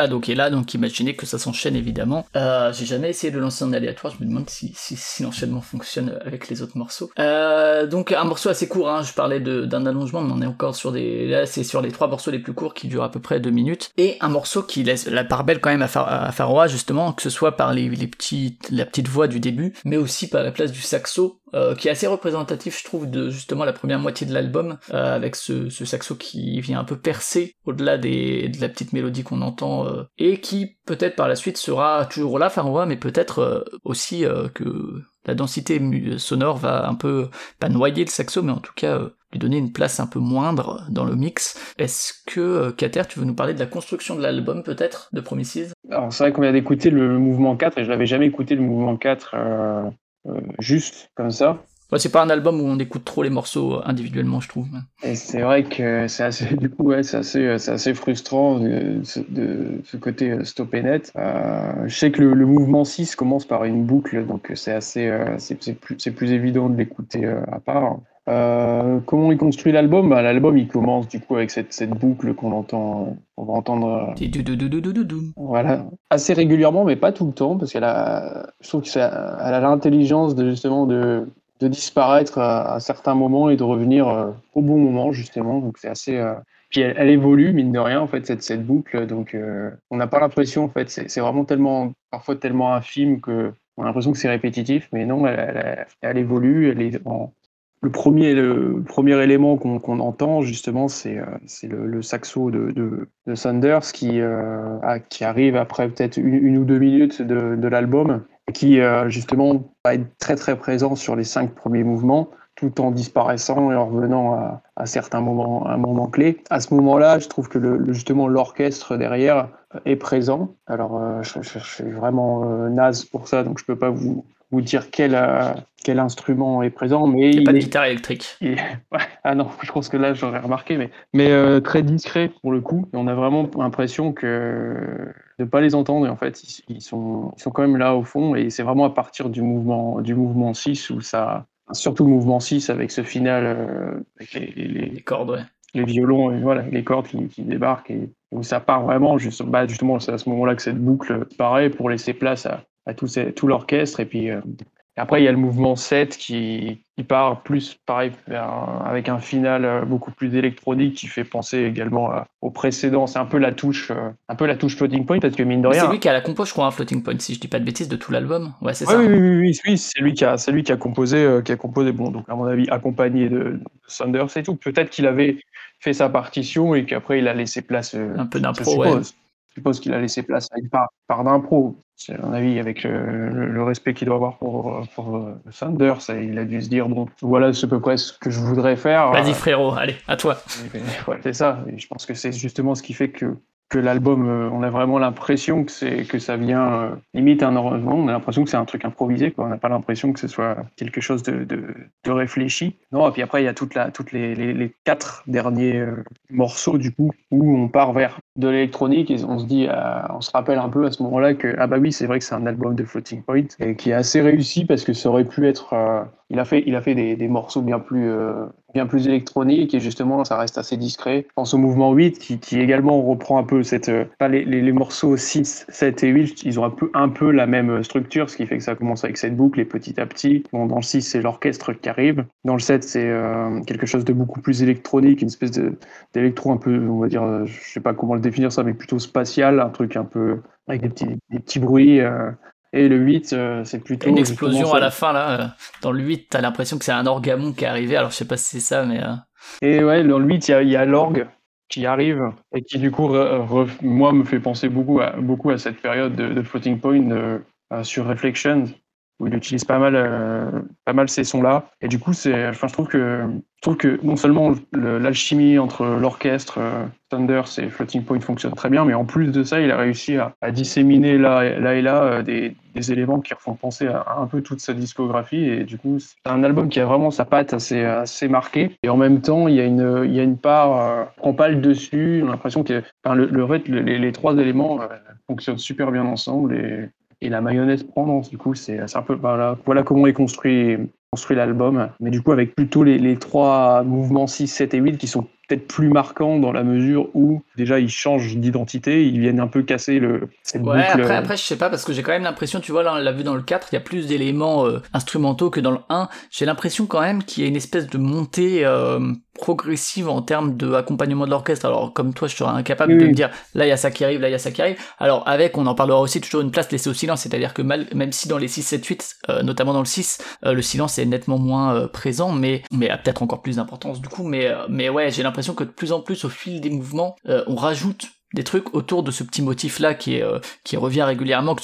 Voilà, donc et là, donc imaginez que ça s'enchaîne évidemment. Euh, j'ai jamais essayé de lancer en aléatoire, je me demande si, si, si l'enchaînement fonctionne avec les autres morceaux. Euh, donc un morceau assez court, hein, je parlais d'un allongement, mais on est encore sur des... Là, c'est sur les trois morceaux les plus courts qui durent à peu près deux minutes. Et un morceau qui laisse la part belle quand même à, Far à justement, que ce soit par les, les petites, la petite voix du début, mais aussi par la place du saxo, euh, qui est assez représentatif, je trouve, de justement la première moitié de l'album, euh, avec ce, ce, saxo qui vient un peu percer au-delà des, de la petite mélodie qu'on entend, euh, et qui peut-être par la suite sera toujours là, Faroua, mais peut-être aussi que la densité sonore va un peu, pas noyer le saxo, mais en tout cas lui donner une place un peu moindre dans le mix. Est-ce que, Kater, tu veux nous parler de la construction de l'album peut-être, de Promises? Alors c'est vrai qu'on vient d'écouter le mouvement 4, et je l'avais jamais écouté le mouvement 4 euh, juste comme ça. c'est pas un album où on écoute trop les morceaux euh, individuellement, je trouve. Et c'est vrai que c'est assez, du coup, ouais, c'est assez, euh, c'est assez frustrant de, de, ce côté stop et net. je sais que le, mouvement 6 commence par une boucle, donc c'est assez, c'est, plus, c'est plus évident de l'écouter à part. Euh, comment il construit l'album? Bah, L'album il commence du coup avec cette, cette boucle qu'on entend, on va entendre. Euh, voilà, assez régulièrement, mais pas tout le temps, parce qu'elle a, je trouve qu'elle a l'intelligence de justement de, de disparaître à, certains moments et de revenir euh, au bon moment justement. Donc c'est assez. Puis elle, évolue mine de rien en fait cette, cette boucle, donc on n'a pas l'impression en fait, c'est vraiment tellement parfois tellement infime que on a l'impression que c'est répétitif, mais non, elle, elle, elle, évolue, elle est en, le premier, le premier élément qu'on entend, justement, c'est euh, le, saxo de, de, de Sanders qui, euh, qui arrive après peut-être une, ou deux minutes de, de l'album, qui, euh, justement, va être très très présent sur les cinq premiers mouvements, tout en disparaissant et en revenant à, certains moments, à un moment clé. À ce moment-là, je trouve que justement l'orchestre derrière est présent. Alors, je, suis vraiment naze pour ça, donc je peux pas vous, vous dire quel, euh, quel instrument est présent. Mais il n'y a pas de guitare électrique. Ah non, je pense que là j'aurais remarqué, mais, mais euh, très discret pour le coup. Et on a vraiment l'impression que de ne pas les entendre. Et en fait, ils, sont, ils sont quand même là au fond. Et c'est vraiment à partir du mouvement, du mouvement 6 où ça. Surtout le mouvement 6 avec ce final, euh, avec les, les, cordes, ouais. les violons, et voilà, les cordes qui, qui débarquent. Et où ça part vraiment, juste, bah, justement, c'est à ce moment-là que cette boucle paraît pour laisser place à, à tout, tout l'orchestre. Et puis euh, après, il y a le mouvement 7 qui, qui part plus, pareil, avec un final euh, beaucoup plus électronique qui fait penser également au précédent. C'est un peu la touche, euh, un peu la touche floating point parce que mine de rien. C'est lui qui a la compo, je crois, un floating point, si je dis pas de bêtises, de tout l'album. Ouais, c'est ça. Oui, oui, oui, oui c'est lui qui a, c'est lui qui a composé, qui a composé. Bon, donc à mon avis, accompagné de, de Sanders et tout. Peut-être qu'il avait fait sa partition et qu'après il a laissé place. un peu d'impro, ouais. Je suppose qu'il a laissé place à une part, part d'impro. C'est mon avis, avec le, respect qu'il doit avoir pour, pour euh, Sanders, il a dû se dire bon, voilà, c'est à peu près ce que je voudrais faire. Vas-y frérot, allez, à toi. Ouais, c'est ça. Et je pense que c'est justement ce qui fait que que l'album, euh, on a vraiment l'impression que c'est que ça vient euh, limite un on a l'impression que c'est un truc improvisé, quoi. On n'a pas l'impression que ce soit quelque chose de, de, réfléchi. Non, et puis après il y a toute la, toutes les, les, quatre derniers euh, morceaux du coup où on part vers de l'électronique et on se dit, on se rappelle un peu à ce moment-là que ah bah oui c'est vrai que c'est un album de Floating Point et qui est assez réussi parce que ça aurait pu être il a fait, il a fait des, des morceaux bien plus, euh, bien plus électroniques et justement, ça reste assez discret. Pense au mouvement 8 qui, également reprend un peu cette. Euh, les, les, morceaux 6, 7 et 8, ils ont un peu, un peu la même structure, ce qui fait que ça commence avec cette boucle et petit à petit. Bon, dans le 6, c'est l'orchestre qui arrive. Dans le 7, c'est euh, quelque chose de beaucoup plus électronique, une espèce d'électro un peu, on va dire, je sais pas comment le définir ça, mais plutôt spatial, un truc un peu avec des petits, des petits bruits. Et le 8, euh, c'est plutôt. Une explosion à la fin, là. Euh, dans le 8, t'as l'impression que c'est un orgamon qui est arrivé. Alors, je sais pas si c'est ça, mais. Euh, et ouais, dans le 8, il y a, l'orgue qui arrive et qui, du coup, moi, me fait penser beaucoup à, beaucoup à cette période de, Floating Point sur Reflections, où il utilise pas mal, pas mal ces sons-là. Et du coup, enfin, je trouve que je trouve que non seulement l'alchimie entre l'orchestre, euh, Thunder et Floating Point fonctionne très bien, mais en plus de ça, il a réussi à, disséminer là, là et là euh, des, des, éléments qui refont penser à, un peu toute sa discographie. Et du coup, c'est un album qui a vraiment sa patte assez, assez marquée. Et en même temps, il y a une, il y a une part, euh, prend pas le dessus. On a l'impression que enfin, le, le, les, trois éléments euh, fonctionnent super bien ensemble. Et, et la mayonnaise prend, du coup, c'est un peu voilà, voilà comment est construit construit l'album, mais du coup avec plutôt les, les, trois mouvements 6, 7 et 8 qui sont peut-être plus marquant dans la mesure où déjà ils changent d'identité, ils viennent un peu casser le cette Ouais, boucle. après, après, je sais pas, parce que j'ai quand même l'impression, tu vois, là, on l'a vu dans le 4, il y a plus d'éléments euh, instrumentaux que dans le 1. J'ai l'impression quand même qu'il y a une espèce de montée euh, progressive en termes de accompagnement de l'orchestre. Alors, comme toi, je serais incapable Oui, de me dire, là, il y a ça qui arrive, là, il y a ça qui arrive. Alors, avec, on en parlera aussi, toujours une place laissée au silence, c'est-à-dire que mal, même si dans les 6, 7, 8, euh, notamment dans le 6, euh, le silence est nettement moins euh, présent, mais, mais a peut-être encore plus d'importance du coup, mais, euh, mais ouais, j'ai l'impression que de plus en plus, au fil des mouvements, euh, on rajoute des trucs autour de ce petit motif là euh, qui revient régulièrement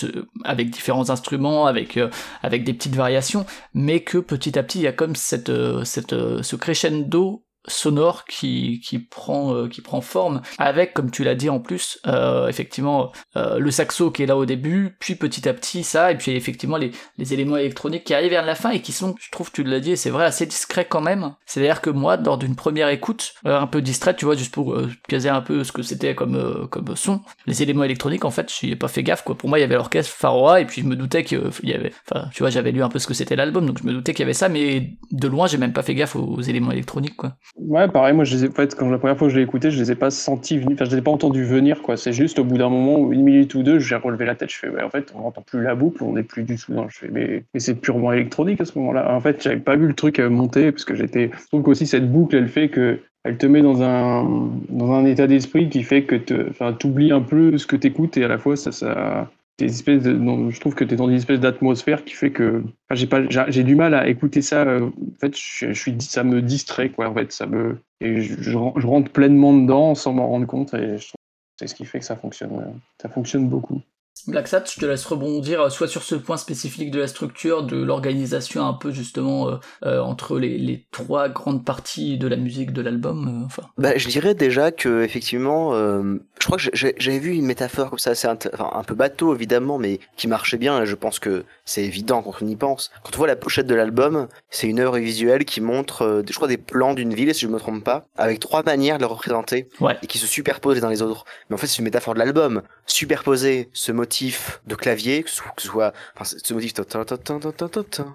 avec différents instruments avec euh, avec des petites variations mais que petit à petit il y a comme cette cette ce crescendo sonore qui qui prend euh, qui prend forme avec comme tu l'as dit en plus euh, effectivement euh, le saxo qui est là au début puis petit à petit ça et puis effectivement les les éléments électroniques qui arrivent vers la fin et qui sont je trouve tu l'as dit et c'est vrai assez discrets quand même. C'est à dire que moi lors d'une première écoute euh, un peu distraite tu vois juste pour euh, caser un peu ce que c'était comme comme son les éléments électroniques en fait j'y ai pas fait gaffe quoi. Pour moi il y avait l'orchestre Pharoah et puis je me doutais que euh, il y avait enfin tu vois j'avais lu un peu ce que c'était l'album donc je me doutais qu'il y avait ça mais de loin j'ai même pas fait gaffe aux, aux éléments électroniques quoi Ouais, pareil, moi, je les ai, en fait, quand la première fois que je l'ai écouté, je les ai pas sentis venir, enfin, je les ai pas entendus venir, quoi. C'est juste au bout d'un moment, une minute ou deux, j'ai relevé la tête, je fais, ouais, en fait, on n'entend plus la boucle, on n'est plus du tout dans, je fais, mais, mais c'est purement électronique à ce moment-là. En fait, j'avais pas vu le truc euh, monter, parce que j'étais, je trouve qu'aussi cette boucle, elle fait que, elle te met dans un, dans un état d'esprit qui fait que te, enfin, t'oublies un peu ce que t'écoutes et à la fois, ça, ça, je trouve que tu es dans une espèce d'atmosphère qui fait que j'ai pas j'ai du mal à écouter ça euh, en fait je, suis ça me distrait quoi en fait ça me et je, je, ren- je rentre pleinement dedans sans m'en rendre compte et je trouve c'est ce qui fait que ça fonctionne euh, ça fonctionne beaucoup Black Sat, je te laisse rebondir euh, soit sur ce point spécifique de la structure, de l'organisation un peu justement euh, euh, entre les, les trois grandes parties de la musique de l'album. euh, enfin, Bah, je dirais déjà que effectivement, je crois que j'avais vu une métaphore comme ça, c'est un, enfin, un peu bateau évidemment, mais qui marchait bien. Et je pense que c'est évident quand on y pense. Quand on voit la pochette de l'album, c'est une œuvre visuelle qui montre, je crois, des plans d'une ville, si je me trompe pas, avec trois manières de le représenter Ouais. et qui se superposent les uns les autres. Mais en fait, c'est une métaphore de l'album. Superposer ce motif de clavier, que ce soit, enfin, ce motif,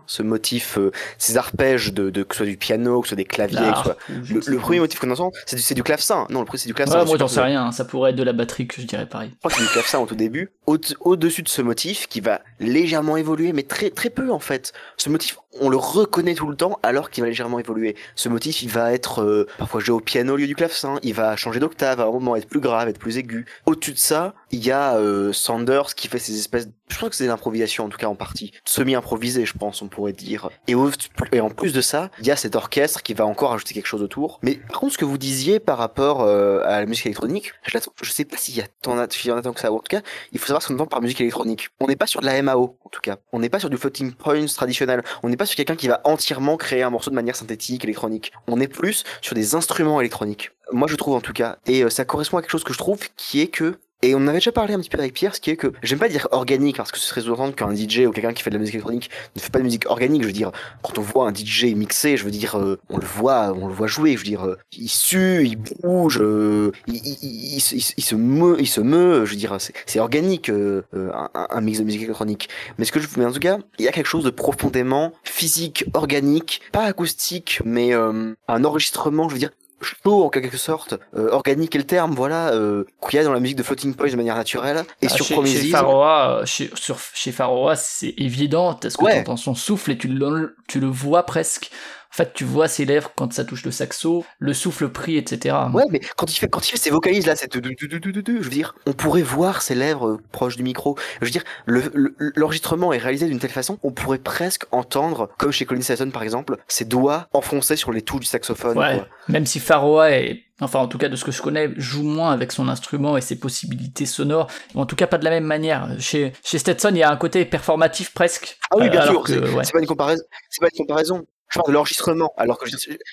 ce motif, euh, ces arpèges de, de, que ce soit du piano, que ce soit des claviers, que soit je le, premier motif qu'on entend, c'est du, du clavecin. Non, le premier c'est du clavecin. Ouais, moi j'en sais rien, hein, ça pourrait être de la batterie que je dirais pareil. je crois que c'est du clavecin au tout début. Au- Au-dessus de ce motif, qui va légèrement évoluer, mais très très peu en fait. Ce motif, on le reconnaît tout le temps, alors qu'il va légèrement évoluer. Ce motif, il va être euh, parfois joué au piano au lieu du clavecin. Il va changer d'octave, à un moment être plus grave, être plus aigu. Au-dessus de ça, il y a euh, Sanders qui fait ces espèces. Je crois que c'est de l'improvisation en tout cas en partie, semi-improvisé, je pense, on pourrait dire. Et, en plus de ça, il y a cet orchestre qui va encore ajouter quelque chose autour. Mais par contre, ce que vous disiez par rapport euh, à la musique électronique, je, je sais pas s'il y a y en a tant que ça. En tout cas, il faut savoir ce qu'on entend par musique électronique. On n'est pas sur de la MAO, en tout cas. On n'est pas sur du floating points traditionnel. On n'est pas sur quelqu'un qui va entièrement créer un morceau de manière synthétique, électronique. On est plus sur des instruments électroniques. Moi, je trouve en tout cas. Et euh, ça correspond à quelque chose que je trouve qui est que et on en avait déjà parlé un petit peu avec Pierre, ce qui est que j'aime pas dire organique parce que ce serait sous-entendre qu'un DJ ou quelqu'un qui fait de la musique électronique ne fait pas de musique organique. Je veux dire, quand on voit un DJ mixer, je veux dire, euh, on le voit, on le voit jouer. Je veux dire, euh, il sue, il bouge, euh, il, se- meut, il se meut. Je veux dire, c'est organique un, mix de musique électronique. Mais ce que je, mais en tout cas, il y a quelque chose de profondément physique, organique, pas acoustique, mais un enregistrement. Je veux dire chaud en quelque sorte, euh, organique est le terme, voilà, euh, qu'il y a dans la musique de Floating Points de manière naturelle. Et Ah, sur chez, Prometheus, chez Pharoah, euh, chez, sur, chez c'est évident, parce que Ouais. tu entends son souffle et tu le, tu le vois presque. En fait, tu vois ses lèvres quand ça touche le saxo, le souffle pris, etc. Ouais, mais quand il fait, quand il fait ses vocalises là, cette, je veux dire, on pourrait voir ses lèvres euh, proches du micro. Je veux dire, le- le- l'enregistrement est réalisé d'une telle façon qu'on pourrait presque entendre, comme chez Colin Sasson par exemple, ses doigts enfoncés sur les touches du saxophone. Ouais, quoi. même si Pharoah est, enfin en tout cas de ce que je connais, joue moins avec son instrument et ses possibilités sonores, en tout cas pas de la même manière. Chez, chez Stetson, il y a un côté performatif presque. Ah oui, Euh, bien alors sûr. C'est ouais. c'est pas une comparaison. C'est pas une comparaison. Je parle de l'enregistrement. Alors que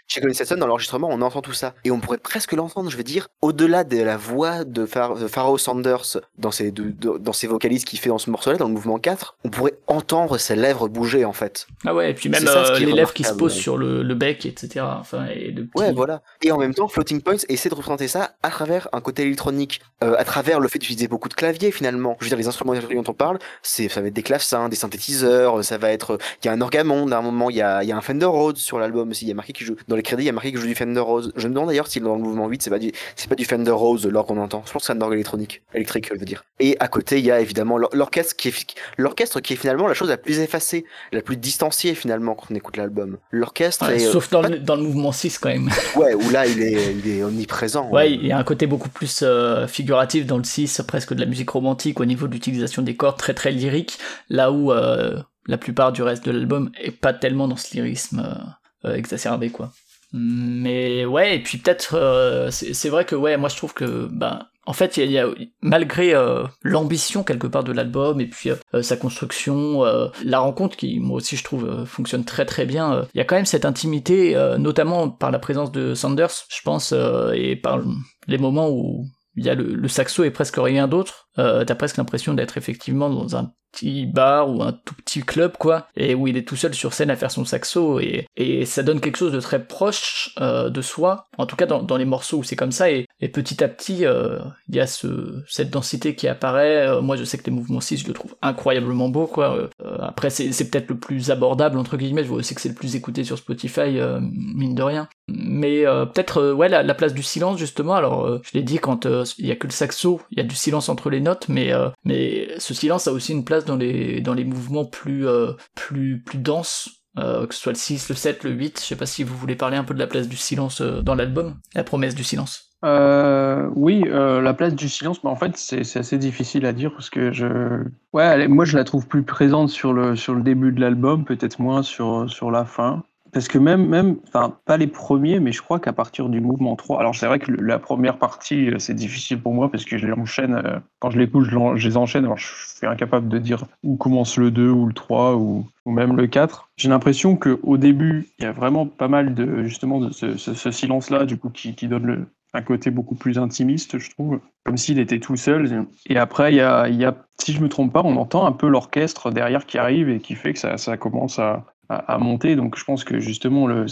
chez Colin Sasson, dans l'enregistrement, on entend tout ça. Et on pourrait presque l'entendre, je veux dire, au-delà de la voix de, de Pharaoh Sanders dans ses, de- de- dans ses vocalises qu'il fait dans ce morceau-là, dans le mouvement 4, on pourrait entendre ses lèvres bouger, en fait. Ah ouais, et puis même ça, euh, les lèvres qui se posent sur le, le bec, etc. Enfin, et le petit... Ouais, voilà. Et en même temps, Floating Points essaie de représenter ça à travers un côté électronique, euh, à travers le fait d'utiliser beaucoup de claviers finalement. Je veux dire, les instruments dont on parle, c'est, ça va être des clavecins, des synthétiseurs, ça va être, il y a un orgamonde, à un moment, il y a, il y a un Fender Rhodes sur l'album aussi. Il y a marqué qu'il joue dans les crédits, il y a marqué qu'il joue du Fender Rhodes. Je me demande d'ailleurs si dans le mouvement 8 c'est pas du c'est pas du Fender Rhodes l'or qu'on entend. Je pense que c'est un orgue électronique, électrique, je veux dire. Et à côté, il y a évidemment l'orchestre qui est l'orchestre qui est finalement la chose la plus effacée, la plus distanciée finalement quand on écoute l'album. L'orchestre est, sauf dans, le, dans le mouvement 6 quand même. ouais, où là il est il est omniprésent. Ouais, il y a un côté beaucoup plus euh, figuratif dans le 6, presque de la musique romantique au niveau de l'utilisation des cordes, très très lyrique, là où euh, la plupart du reste de l'album est pas tellement dans ce lyrisme euh, exacerbé quoi. Mais ouais, et puis peut-être c'est vrai que ouais, moi je trouve que ben en fait, il y, a, malgré l'ambition quelque part de l'album et puis sa construction, la rencontre qui moi aussi je trouve fonctionne très très bien. Il y a quand même cette intimité, notamment par la présence de Sanders, je pense, et par les moments où il y a le, le saxo et presque rien d'autre. Euh, T'as presque l'impression d'être effectivement dans un petit bar ou un tout petit club quoi et où il est tout seul sur scène à faire son saxo et, et ça donne quelque chose de très proche euh, de soi en tout cas dans, les morceaux où c'est comme ça et, et, petit à petit euh, il y a ce, cette densité qui apparaît. Moi je sais que les mouvements 6 je le trouve incroyablement beau quoi après c'est peut-être le plus abordable entre guillemets je vois aussi que c'est le plus écouté sur Spotify mine de rien. Mais peut-être ouais la, la, place du silence justement alors je l'ai dit quand il y a que le saxo il y a du silence entre les notes mais mais ce silence a aussi une place dans les, dans les mouvements plus, euh, plus, plus denses. Euh, que ce soit le 6, le 7, le 8, je sais pas si vous voulez parler un peu de la place du silence euh, dans l'album, la promesse du silence. oui, la place du silence, mais en fait c'est assez difficile à dire parce que je, ouais, moi je la trouve plus présente sur le sur le début de l'album, peut-être moins sur sur la fin. Parce que même, même, enfin, pas les premiers, mais je crois qu'à partir du mouvement 3, alors c'est vrai que la première partie, euh, c'est difficile pour moi parce que je les enchaîne, euh, quand je l'écoute, je, je les enchaîne, alors je suis incapable de dire où commence le 2 ou le 3 ou, même le 4. J'ai l'impression qu'au début, il y a vraiment pas mal de, justement, de ce, ce, silence-là, du coup, qui, donne un côté beaucoup plus intimiste, je trouve, comme s'il était tout seul. Et après, il y a, si je me trompe pas, on entend un peu l'orchestre derrière qui arrive et qui fait que ça commence à, à, monter. Donc je pense que justement le,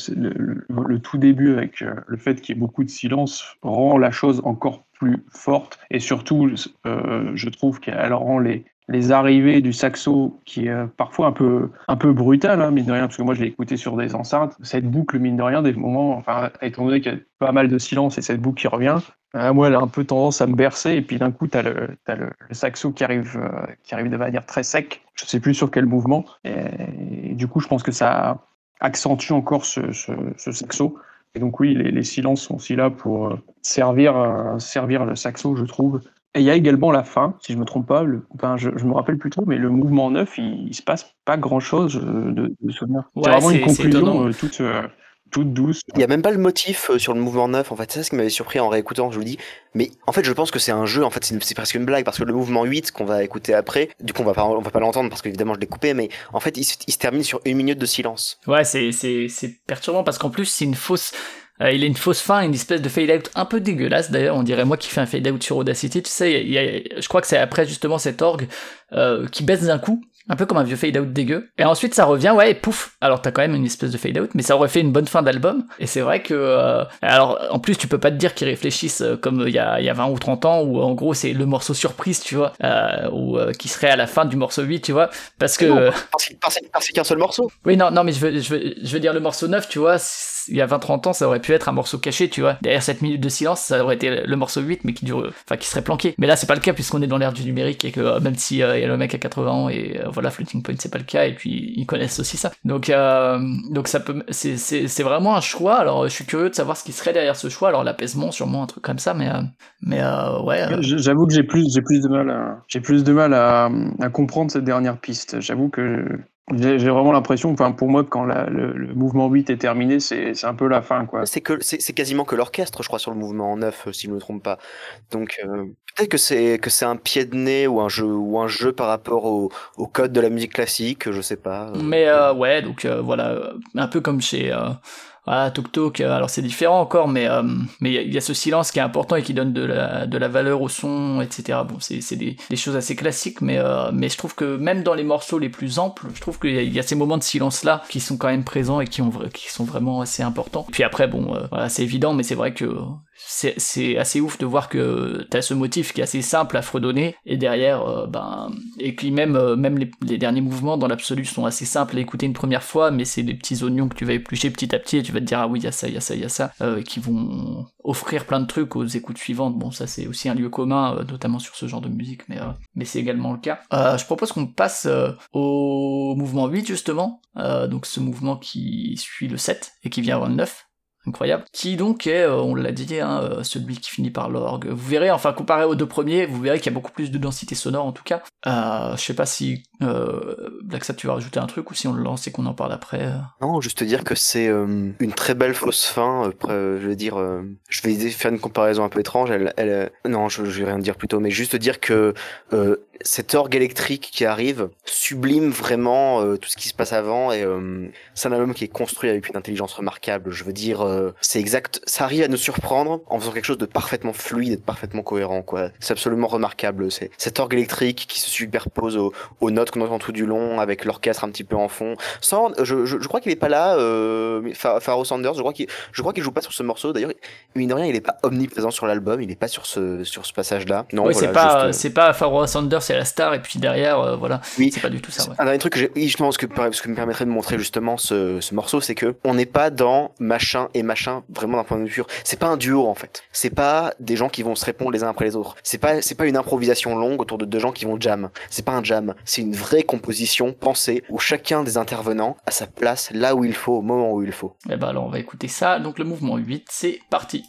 tout début avec euh, le fait qu'il y ait beaucoup de silence rend la chose encore plus forte et surtout euh, je trouve qu'elle rend les, les arrivées du saxo qui est parfois un peu un peu brutal hein, mine de rien parce que moi je l'ai écouté sur des enceintes cette boucle mine de rien des moments enfin étant donné qu'il y a pas mal de silence et cette boucle qui revient euh, moi elle a un peu tendance à me bercer et puis d'un coup tu as, le, as le, saxo qui arrive qui arrive de manière très sec je sais plus sur quel mouvement et, du coup, je pense que ça accentue encore ce, ce, saxo. Et donc oui, les, silences sont aussi là pour euh, servir, euh, servir le saxo, je trouve. Et il y a également la fin, si je me trompe pas, le, enfin, je, je me rappelle plus trop, mais le mouvement neuf, il, il se passe pas grand chose euh, de, de souvenir. c'est vraiment une conclusion toute, toute douce. Il n'y a même pas le motif euh, sur le mouvement neuf, en fait, c'est ça ce qui m'avait surpris en réécoutant, je vous dis. Mais en fait, je pense que c'est un jeu, en fait, c'est presque une blague, parce que le mouvement 8 qu'on va écouter après, du coup, on va pas, on va pas l'entendre parce qu'évidemment, je l'ai coupé, mais en fait, il, se termine sur une minute de silence. Ouais, c'est, c'est, c'est perturbant parce qu'en plus, c'est une fausse. Euh, il a une fausse fin, une espèce de fade out un peu dégueulasse d'ailleurs, on dirait moi qui fais un fade out sur Audacity, tu sais, il y a, je crois que c'est après justement cet orgue euh, qui baisse d'un coup, un peu comme un vieux fade out dégueu. Et ensuite ça revient, ouais, et pouf. Alors t'as quand même une espèce de fade out, mais ça aurait fait une bonne fin d'album. Et c'est vrai que, euh, alors en plus tu peux pas te dire qu'ils réfléchissent euh, comme il y a, y a 20 ou 30 ans, où en gros c'est le morceau surprise, tu vois, euh, ou qui serait à la fin du morceau 8, tu vois, parce que. Non, parce, parce, qu'un seul morceau. Oui, non, non, mais je veux, je veux, je veux dire le morceau 9, tu vois il y a 20-30 ans, ça aurait pu être un morceau caché, tu vois. Derrière cette minute de silence, ça aurait été le morceau 8, mais qui dure, qui serait planqué. Mais là, c'est pas le cas puisqu'on est dans l'ère du numérique et que euh, même si euh, y a le mec à 80 ans et euh, voilà, Floating Point, c'est pas le cas et puis ils connaissent aussi ça. Donc, donc ça peut, c'est, vraiment un choix. Alors, je suis curieux de savoir ce qui serait derrière ce choix. Alors, l'apaisement, sûrement un truc comme ça, mais, mais ouais. J'avoue que j'ai plus, j'ai plus de mal j'ai plus de mal à comprendre cette dernière piste. J'avoue que j'ai vraiment l'impression, enfin pour moi, quand la, le, mouvement 8 est terminé, c'est un peu la fin, quoi. C'est que c'est quasiment que l'orchestre, je crois, sur le mouvement 9, si je ne me trompe pas. Donc euh, peut-être que c'est que c'est un pied de nez ou un jeu ou un jeu par rapport au, au code de la musique classique, je sais pas. Mais euh, ouais, donc euh, voilà, un peu comme chez voilà, Tok Tok, euh, alors c'est différent encore, mais euh, mais il y, a ce silence qui est important et qui donne de la, de la valeur au son, etc. Bon, c'est des, des choses assez classiques, mais euh, mais je trouve que même dans les morceaux les plus amples, je trouve qu'il y, a ces moments de silence là qui sont quand même présents et qui ont qui sont vraiment assez importants. Puis après, bon, voilà, c'est évident, mais c'est vrai que c'est assez ouf de voir que t'as ce motif qui est assez simple à fredonner et derrière euh, ben et puis même euh, même les, derniers mouvements dans l'absolu sont assez simples à écouter une première fois mais c'est des petits oignons que tu vas éplucher petit à petit et tu vas te dire ah oui il y a ça il y a ça il y a ça euh, qui vont offrir plein de trucs aux écoutes suivantes. Bon ça c'est aussi un lieu commun notamment sur ce genre de musique mais mais c'est également le cas. Je propose qu'on passe au mouvement 8 justement. Donc ce mouvement qui suit le 7 et qui vient avant le 9 incroyable, qui donc est, euh, on l'a dit, hein, euh, celui qui finit par l'orgue. Vous verrez, enfin comparé aux deux premiers, vous verrez qu'il y a beaucoup plus de densité sonore en tout cas. Euh, je sais pas si euh, Black Sabbath tu vas rajouter un truc ou si on le lance et qu'on en parle après. Non, juste dire que c'est une très belle fausse fin. je vais dire, je vais faire une comparaison un peu étrange. Elle non, je, je, vais rien dire plutôt, mais juste dire que cet orgue électrique qui arrive sublime vraiment tout ce qui se passe avant et c'est un album qui est construit avec une intelligence remarquable. Je veux dire euh, c'est exact, ça arrive à nous surprendre en faisant quelque chose de parfaitement fluide et de parfaitement cohérent, quoi. C'est absolument remarquable. C'est cet orgue électrique qui se superpose aux, notes qu'on entend tout du long avec l'orchestre un petit peu en fond. Sans, je, je, crois qu'il est pas là, euh, Pharaoh Sanders. Je crois qu'il, je crois qu'il joue pas sur ce morceau. D'ailleurs, mine de rien, il est pas omniprésent sur l'album. Il est pas sur ce, sur ce passage-là. Non, c'est pas, euh, c'est pas Pharaoh Sanders, c'est la star et puis derrière, euh, voilà. Oui. C'est pas du tout ça. Un dernier truc que justement, ce que, ce que me permettrait de montrer justement ce, ce morceau, c'est que on n'est pas dans machin et machin vraiment d'un point de vue pur. C'est pas un duo en fait. C'est pas des gens qui vont se répondre les uns après les autres. C'est pas c'est pas une improvisation longue autour de deux gens qui vont jam. C'est pas un jam. C'est une vraie composition pensée où chacun des intervenants a sa place là où il faut au moment où il faut. Et eh ben alors on va écouter ça. Donc le mouvement 8, c'est parti.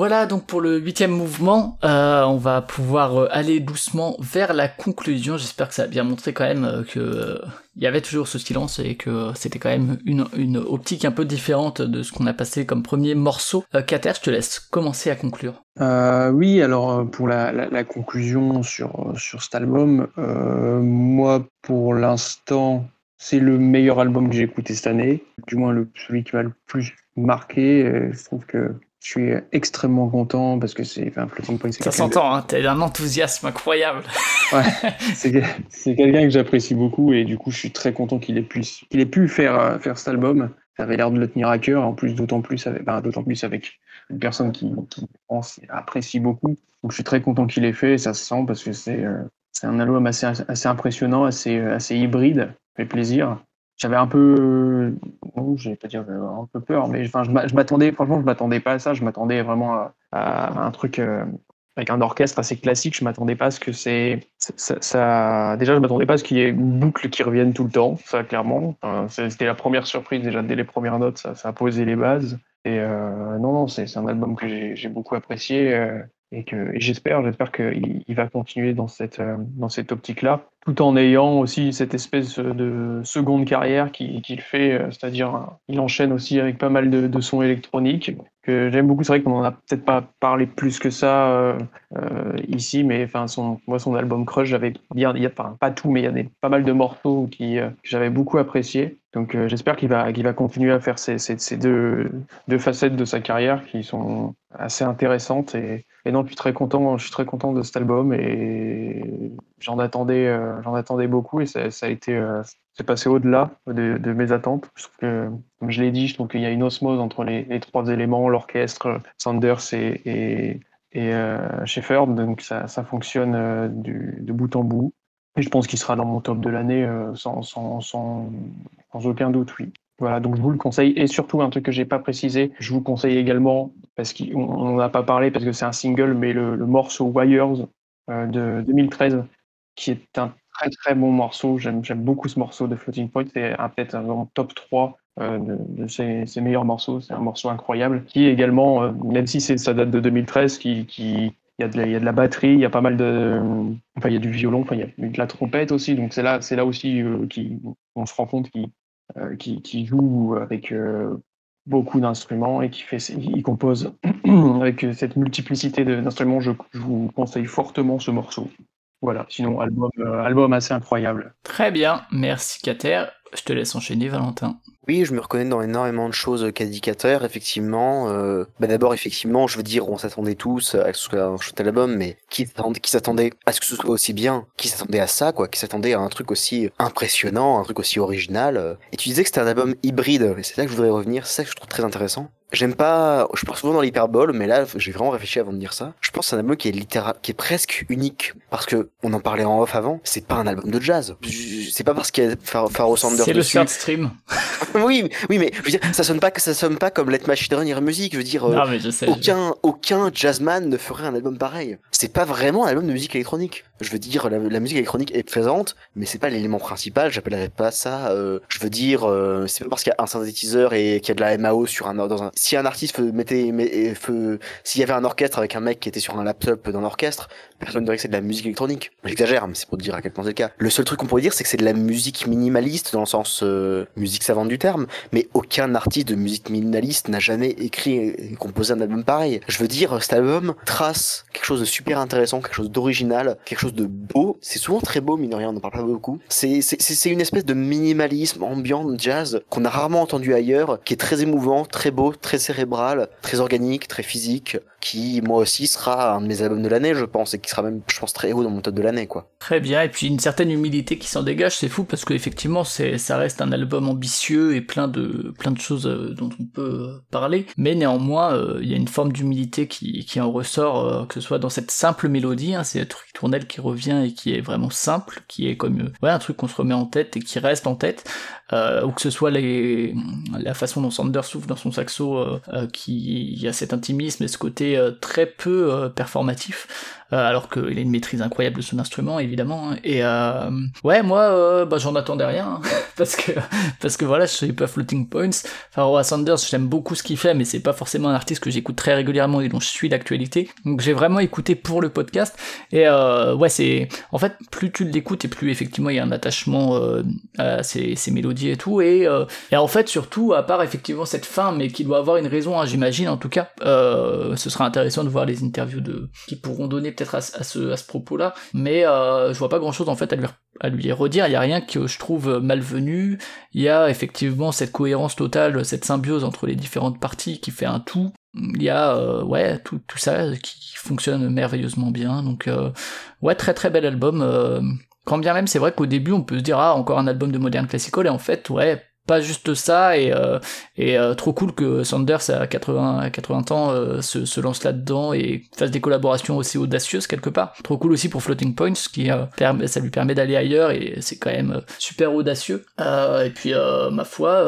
Voilà donc pour le huitième mouvement, euh, on va pouvoir euh, aller doucement vers la conclusion. J'espère que ça a bien montré quand même euh, que y avait toujours ce silence et que c'était quand même une, optique un peu différente de ce qu'on a passé comme premier morceau. Kater, je te laisse commencer à conclure. oui, alors pour la, conclusion sur, cet album, moi pour l'instant c'est le meilleur album que j'ai écouté cette année, du moins celui qui m'a le plus marqué. Je trouve que je suis extrêmement content parce que c'est un Floating Point. Ça s'entend, hein, t'as un enthousiasme incroyable. ouais, c'est quelqu'un que j'apprécie beaucoup et du coup je suis très content qu'il ait pu, qu'il ait pu faire, euh, faire cet album. Ça avait l'air de le tenir à cœur, en plus d'autant plus avec, ben, d'autant plus avec une personne qui, qui pense, apprécie beaucoup. Donc je suis très content qu'il ait fait, ça se sent parce que c'est euh, c'est un album assez, assez impressionnant, assez, assez hybride, fait plaisir j'avais un peu, non, je pas dire un peu peur, mais enfin, je m'attendais, franchement, je m'attendais pas à ça. Je m'attendais vraiment à, un truc euh, avec un orchestre assez classique. Je m'attendais pas à ce que c'est, ça, déjà, je m'attendais pas à ce qu'il y ait une boucle qui revienne tout le temps. Ça, clairement, c'était la première surprise déjà dès les premières notes. Ça, ça a posé les bases. Et euh, non, non, c'est un album que j'ai beaucoup apprécié. Euh, et que j'espère j'espère qu'il il va continuer dans cette euh, dans cette optique là tout en ayant aussi cette espèce de seconde carrière qu'il fait euh, c'est-à-dire il enchaîne aussi avec pas mal de, de sons électroniques. Que j'aime beaucoup c'est vrai qu'on en a peut-être pas parlé plus que ça euh, euh ici mais enfin son moi son album Crush j'avais bien il y a enfin, pas tout mais il y a des, pas mal de morceaux qui que j'avais beaucoup apprécié donc j'espère qu'il va qu'il va continuer à faire ces, ces, deux, deux facettes de sa carrière qui sont assez intéressantes. Et et non, je très content, je suis très content de cet album et j'en attendais, j'en attendais beaucoup et ça, a été, euh, c'est passé au-delà de, mes attentes. Je que, comme je l'ai dit, je trouve qu'il y a une osmose entre les, trois éléments, l'orchestre, Sanders et, et, et euh, Shepard, donc ça, ça fonctionne de bout en bout. Et je pense qu'il sera dans mon top de l'année sans, sans, sans, aucun doute, oui. Voilà, donc je vous le conseille. Et surtout, un truc que j'ai pas précisé, je vous conseille également, parce qu'on n'en a pas parlé parce que c'est un single, mais le, morceau Wires euh, de 2013, qui est un très très bon morceau. J'aime beaucoup ce morceau de Floating Point. C'est peut-être un top 3 euh, de, ses, meilleurs morceaux. C'est un morceau incroyable. Qui également, euh, même si ça date de 2013, qui, qui il y, a de la, batterie, il y a pas mal de, enfin il y a du violon, enfin il y a de la trompette aussi, donc c'est là, là aussi qu'on se rend compte qu'il euh, qui, joue avec euh, beaucoup d'instruments et qui fait, il compose avec cette multiplicité d'instruments. Je, vous conseille fortement ce morceau. Voilà, sinon album, euh, album assez incroyable. Très bien, merci Kater. Je te laisse enchaîner Valentin. Oui, je me reconnais dans énormément de choses qu'indicateur, effectivement. Euh, bah d'abord, effectivement, je veux dire, on s'attendait tous à ce que ce soit un chouette album, mais qui, qui s'attendait à ce que ce soit aussi bien Qui s'attendait à ça, quoi Qui s'attendait à un truc aussi impressionnant, un truc aussi original Et tu disais que c'était un album hybride, et c'est là que je voudrais revenir, c'est ça que je trouve très intéressant. J'aime pas, je pense souvent dans l'hyperbole, mais là, j'ai vraiment réfléchi avant de dire ça. Je pense que c'est un album qui est littéral, qui est presque unique. Parce que, on en parlait en off avant, c'est pas un album de jazz. C'est pas parce qu'il y a Pharaoh Sanders C'est le third stream. oui, oui, mais je veux dire, ça sonne pas, ça sonne pas comme Let Machine Run Music. Je veux dire, non, mais je sais, aucun, aucun jazzman ne ferait un album pareil. C'est pas vraiment un album de musique électronique. Je veux dire, la, musique électronique est présente, mais c'est pas l'élément principal. J'appellerais pas ça. Euh, je veux dire, euh, c'est pas parce qu'il y a un synthétiseur et qu'il y a de la MAO sur un dans un. Si un artiste mettait, s'il y avait un orchestre avec un mec qui était sur un laptop dans l'orchestre, personne ne dirait que c'est de la musique électronique. J'exagère, mais c'est pour dire à quel point c'est le cas. Le seul truc qu'on pourrait dire, c'est que c'est de la musique minimaliste dans le sens euh, musique savante du terme, mais aucun artiste de musique minimaliste n'a jamais écrit et composé un album pareil. Je veux dire, cet album trace quelque chose de super intéressant, quelque chose d'original, quelque chose de beau. C'est souvent très beau, mine de rien, on n'en parle pas beaucoup. C'est, une espèce de minimalisme ambiant jazz qu'on a rarement entendu ailleurs, qui est très émouvant, très beau, cérébral, très organique, très physique, qui, moi aussi, sera un de mes albums de l'année, je pense, et qui sera même, je pense, très haut dans mon top de l'année, quoi. Très bien, et puis une certaine humilité qui s'en dégage, c'est fou, parce qu'effectivement, c'est, ça reste un album ambitieux et plein de, plein de choses euh, dont on peut euh, parler, mais néanmoins, euh, il y a une forme d'humilité qui, qui en ressort, que ce soit dans cette simple mélodie, hein, c'est ritournelle qui revient et qui est vraiment simple, qui est comme ouais, un truc qu'on se remet en tête et qui reste en tête, ou que ce soit les, la façon dont Sanders souffle dans son saxo, qui a cet intimisme et ce côté très peu performatif. Alors qu'il a une maîtrise incroyable de son instrument évidemment hein. et ouais moi bah, j'en attendais rien hein, parce que parce que voilà je suis pas Floating Points. Pharaoh Sanders j'aime beaucoup ce qu'il fait mais c'est pas forcément un artiste que j'écoute très régulièrement et dont je suis l'actualité. Donc j'ai vraiment écouté pour le podcast. Et ouais c'est en fait plus tu l'écoutes et plus effectivement il y a un attachement à ces, mélodies et tout. Et, euh, et en fait surtout à part effectivement cette fin mais qui doit avoir une raison hein, j'imagine en tout cas euh, ce sera intéressant de voir les interviews de qui pourront donner peut-être à, ce à ce propos là mais euh, je vois pas grand chose en fait à lui à lui redire. Il y a rien que je trouve malvenu. Il y a effectivement cette cohérence totale cette symbiose entre les différentes parties qui fait un tout. Il y a euh, ouais tout, tout ça qui fonctionne merveilleusement bien. Donc euh, ouais très très bel album euh, quand bien même c'est vrai qu'au début on peut se dire ah encore un album de moderne classical et en fait ouais pas juste ça et, euh, euh, trop cool que Sanders à 80 à 80 ans euh, se, lance là-dedans et fasse des collaborations aussi audacieuses quelque part. Trop cool aussi pour Floating Points qui ça lui permet d'aller ailleurs et c'est quand même super audacieux. et puis ma foi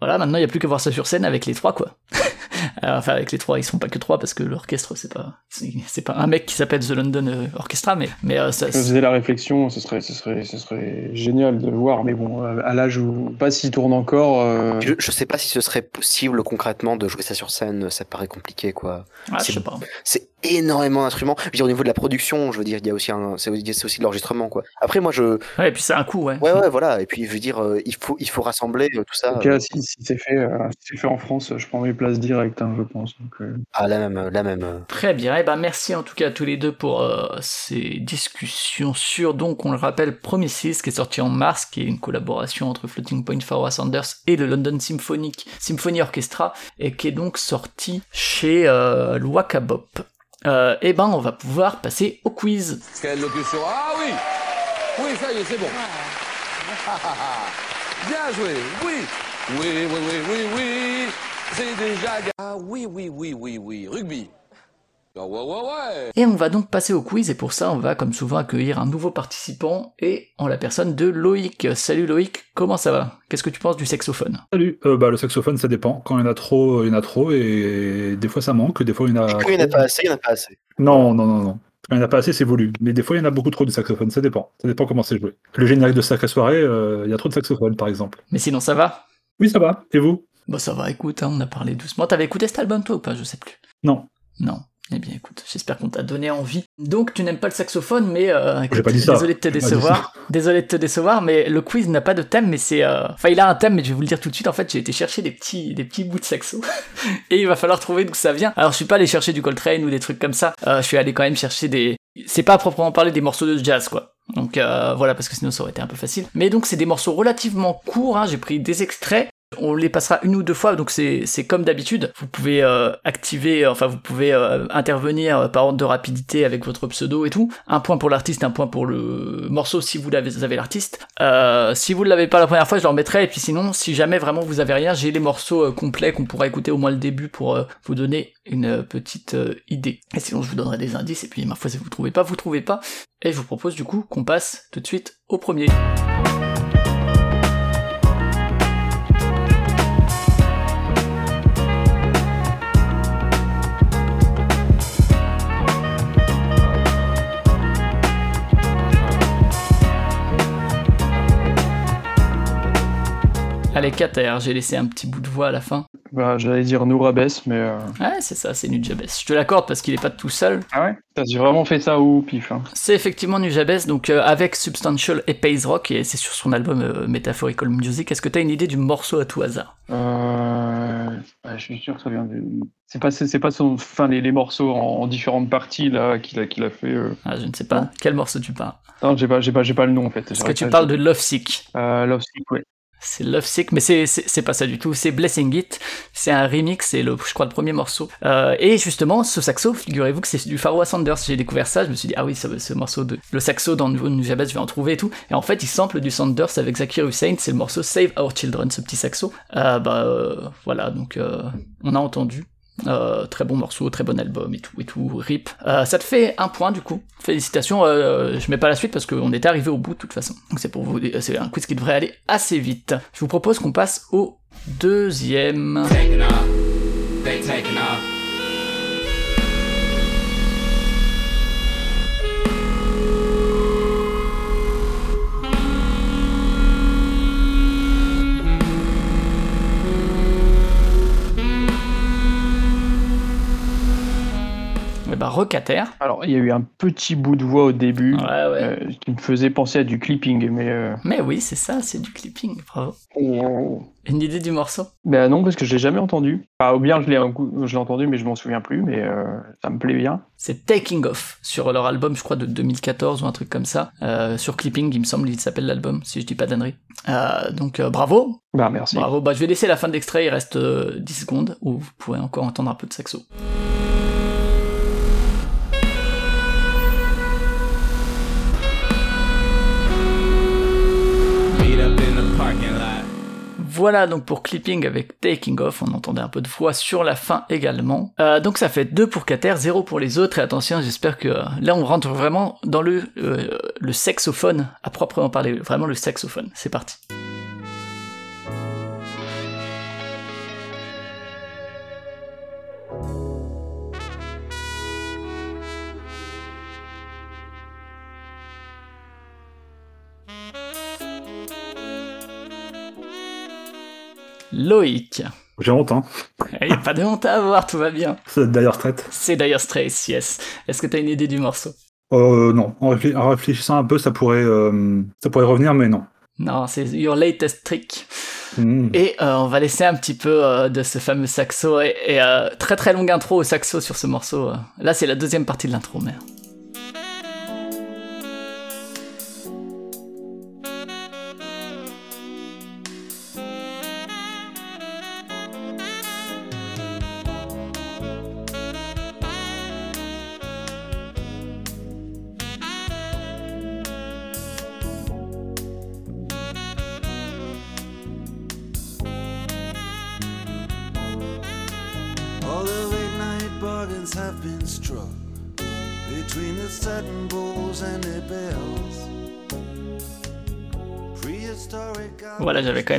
voilà, maintenant il n'y a plus qu'à voir ça sur scène avec les trois quoi. Euh, enfin, avec les trois, ils sont pas que trois parce que l'orchestre, c'est pas, c'est pas un mec qui s'appelle The London euh, Orchestra, mais, mais euh, ça. Je faisais la réflexion, ce serait, ce serait, ce serait génial de voir, mais bon, à l'âge où, pas s'il tourne encore. Je, je, sais pas si ce serait possible concrètement de jouer ça sur scène, ça paraît compliqué, quoi. Ah, je sais pas. C'est énormément d'instruments. Je veux dire, au niveau de la production, je veux dire, il y a aussi un, c'est aussi de l'enregistrement, quoi. Après, moi, je. Ouais, et puis c'est un coup, ouais. Ouais, ouais, voilà. Et puis, je veux dire, il faut, il faut rassembler tout ça. Ok, si, si c'est fait, si fait en France, je prends mes places directes, hein, je pense. Euh. Ah, la même, la même. Très bien. Eh ben, merci en tout cas à tous les deux pour euh, ces discussions sur, donc, on le rappelle, Premier 6 qui est sorti en mars, qui est une collaboration entre Floating Point Pharaoh Sanders et le London Symphonic Symphony Orchestra, et qui est donc sorti chez euh, Bop. Euh, eh ben, on va pouvoir passer au quiz. Quelle locution Ah oui Oui, ça y est, c'est bon. Bien joué, oui Oui, oui, oui, oui, oui c'est déjà... Ah oui, oui, oui, oui, oui, rugby. Ah ouais, ouais, ouais. Et on va donc passer au quiz, et pour ça, on va comme souvent accueillir un nouveau participant, et en la personne de Loïc. Salut Loïc, comment ça va? Qu'est-ce que tu penses du saxophone? Salut, euh, bah, le saxophone ça dépend. Quand il y en a trop, il y en a trop, et des fois ça manque, des fois il y en a. quand il n'y en a pas assez, il n'y en a pas assez. Non, non, non, non. Quand il n'y en a pas assez, c'est voulu. Mais des fois, il y en a beaucoup trop de saxophone, ça dépend. Ça dépend comment c'est joué. Le générique de Sacré Soirée, euh, il y a trop de saxophone, par exemple. Mais sinon, ça va? Oui, ça va. Et vous? Bon, ça va, écoute, hein, on a parlé doucement. T'avais écouté cet album, toi, ou pas Je sais plus. Non. Non. Eh bien, écoute, j'espère qu'on t'a donné envie. Donc, tu n'aimes pas le saxophone, mais euh, pas dit ça. désolé de te décevoir. Désolé de te décevoir, mais le quiz n'a pas de thème, mais c'est, euh... enfin, il a un thème, mais je vais vous le dire tout de suite. En fait, j'ai été chercher des petits, des petits bouts de saxo, et il va falloir trouver d'où ça vient. Alors, je suis pas allé chercher du Coltrane ou des trucs comme ça. Euh, je suis allé quand même chercher des, c'est pas à proprement parler des morceaux de jazz, quoi. Donc euh, voilà, parce que sinon ça aurait été un peu facile. Mais donc c'est des morceaux relativement courts, hein. j'ai pris des extraits, on les passera une ou deux fois, donc c'est comme d'habitude. Vous pouvez euh, activer, enfin vous pouvez euh, intervenir par ordre de rapidité avec votre pseudo et tout. Un point pour l'artiste, un point pour le morceau si vous avez, avez l'artiste. Euh, si vous ne l'avez pas la première fois, je le remettrai. Et puis sinon, si jamais vraiment vous avez rien, j'ai les morceaux complets qu'on pourra écouter au moins le début pour vous donner une petite idée. Et sinon, je vous donnerai des indices. Et puis ma foi, si vous trouvez pas, vous trouvez pas. Et je vous propose du coup qu'on passe tout de suite au premier. Allez, Kater, j'ai laissé un petit bout de voix à la fin. Bah, j'allais dire Nourabes, mais. Euh... Ouais, c'est ça, c'est Nujabes. Je te l'accorde parce qu'il est pas tout seul. Ah ouais? T'as vraiment fait ça où, pif hein C'est effectivement Nujabes, donc euh, avec Substantial et Pays Rock, et c'est sur son album euh, Metaphorical Music. Est-ce que t'as une idée du morceau à tout hasard? Euh... Bah, je suis sûr que ça vient de. C'est pas, c'est pas son, enfin, les, les morceaux en, différentes parties là qu'il a, qu'il a fait. Euh. Ah, je ne sais pas. Quel morceau tu parles? Non, j'ai pas, j'ai pas, j'ai pas le nom en fait. Est-ce que tu parles de Love Sick Love Sick, ouais. C'est Love Sick, mais c'est, pas ça du tout. C'est Blessing It. C'est un remix, c'est le, je crois, le premier morceau. Euh, et justement, ce saxo, figurez-vous que c'est du Pharaoh Sanders. J'ai découvert ça, je me suis dit, ah oui, ce, ce morceau de, le saxo dans Nujabes, je vais en trouver et tout. Et en fait, il sample du Sanders avec Zakir Hussein. C'est le morceau Save Our Children, ce petit saxo. Euh, bah, euh, voilà, donc, euh, on a entendu. Euh, très bon morceau, très bon album et tout et tout, rip. Euh, ça te fait un point du coup. Félicitations, euh, je mets pas la suite parce qu'on était arrivé au bout de toute façon. Donc c'est pour vous, c'est un quiz qui devrait aller assez vite. Je vous propose qu'on passe au deuxième. Ben, Rocater. Alors, il y a eu un petit bout de voix au début Ouais, ouais. euh, qui me faisait penser à du clipping, mais. euh, Mais oui, c'est ça, c'est du clipping, bravo. Une idée du morceau? Ben non, parce que je l'ai jamais entendu. Enfin, ou bien je l'ai je entendu, mais je m'en souviens plus, mais euh, ça me plaît bien. C'est Taking Off sur leur album, je crois, de 2014 ou un truc comme ça. Sur Clipping, il me semble, il s'appelle l'album, si je dis pas d'annerie. Donc bravo, Bah merci. bravo. Bah, je vais laisser la fin de l'extrait, il reste euh, 10 secondes où vous pourrez encore entendre un peu de saxo. Voilà donc pour Clipping avec Taking Off, on entendait un peu de voix sur la fin également. Euh, donc ça fait 2 pour Cater, 0 pour les autres, et attention, j'espère que euh, là on rentre vraiment dans le, euh, le saxophone, à proprement parler, vraiment le saxophone. C'est parti. Loïc. J'ai honte, hein. Il n'y a pas de honte à avoir, tout va bien. C'est d'ailleurs traite. C'est Dire Straits, yes. Est-ce que t'as une idée du morceau? Euh, non. En, réfl- en réfléchissant un peu, ça pourrait, euh, ça pourrait revenir, mais non. Non, c'est Your Latest Trick. Hmm. Et euh, on va laisser un petit peu euh, de ce fameux saxo. Et, et, très très longue intro au saxo sur ce morceau. Là, c'est la deuxième partie de l'intro, mais.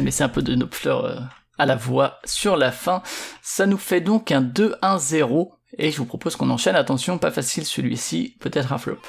Même laissé un peu de nos fleurs euh, à la voix sur la fin. Ça nous fait donc un 2-1-0. Et je vous propose qu'on enchaîne. Attention, pas facile celui-ci. Peut-être un flop.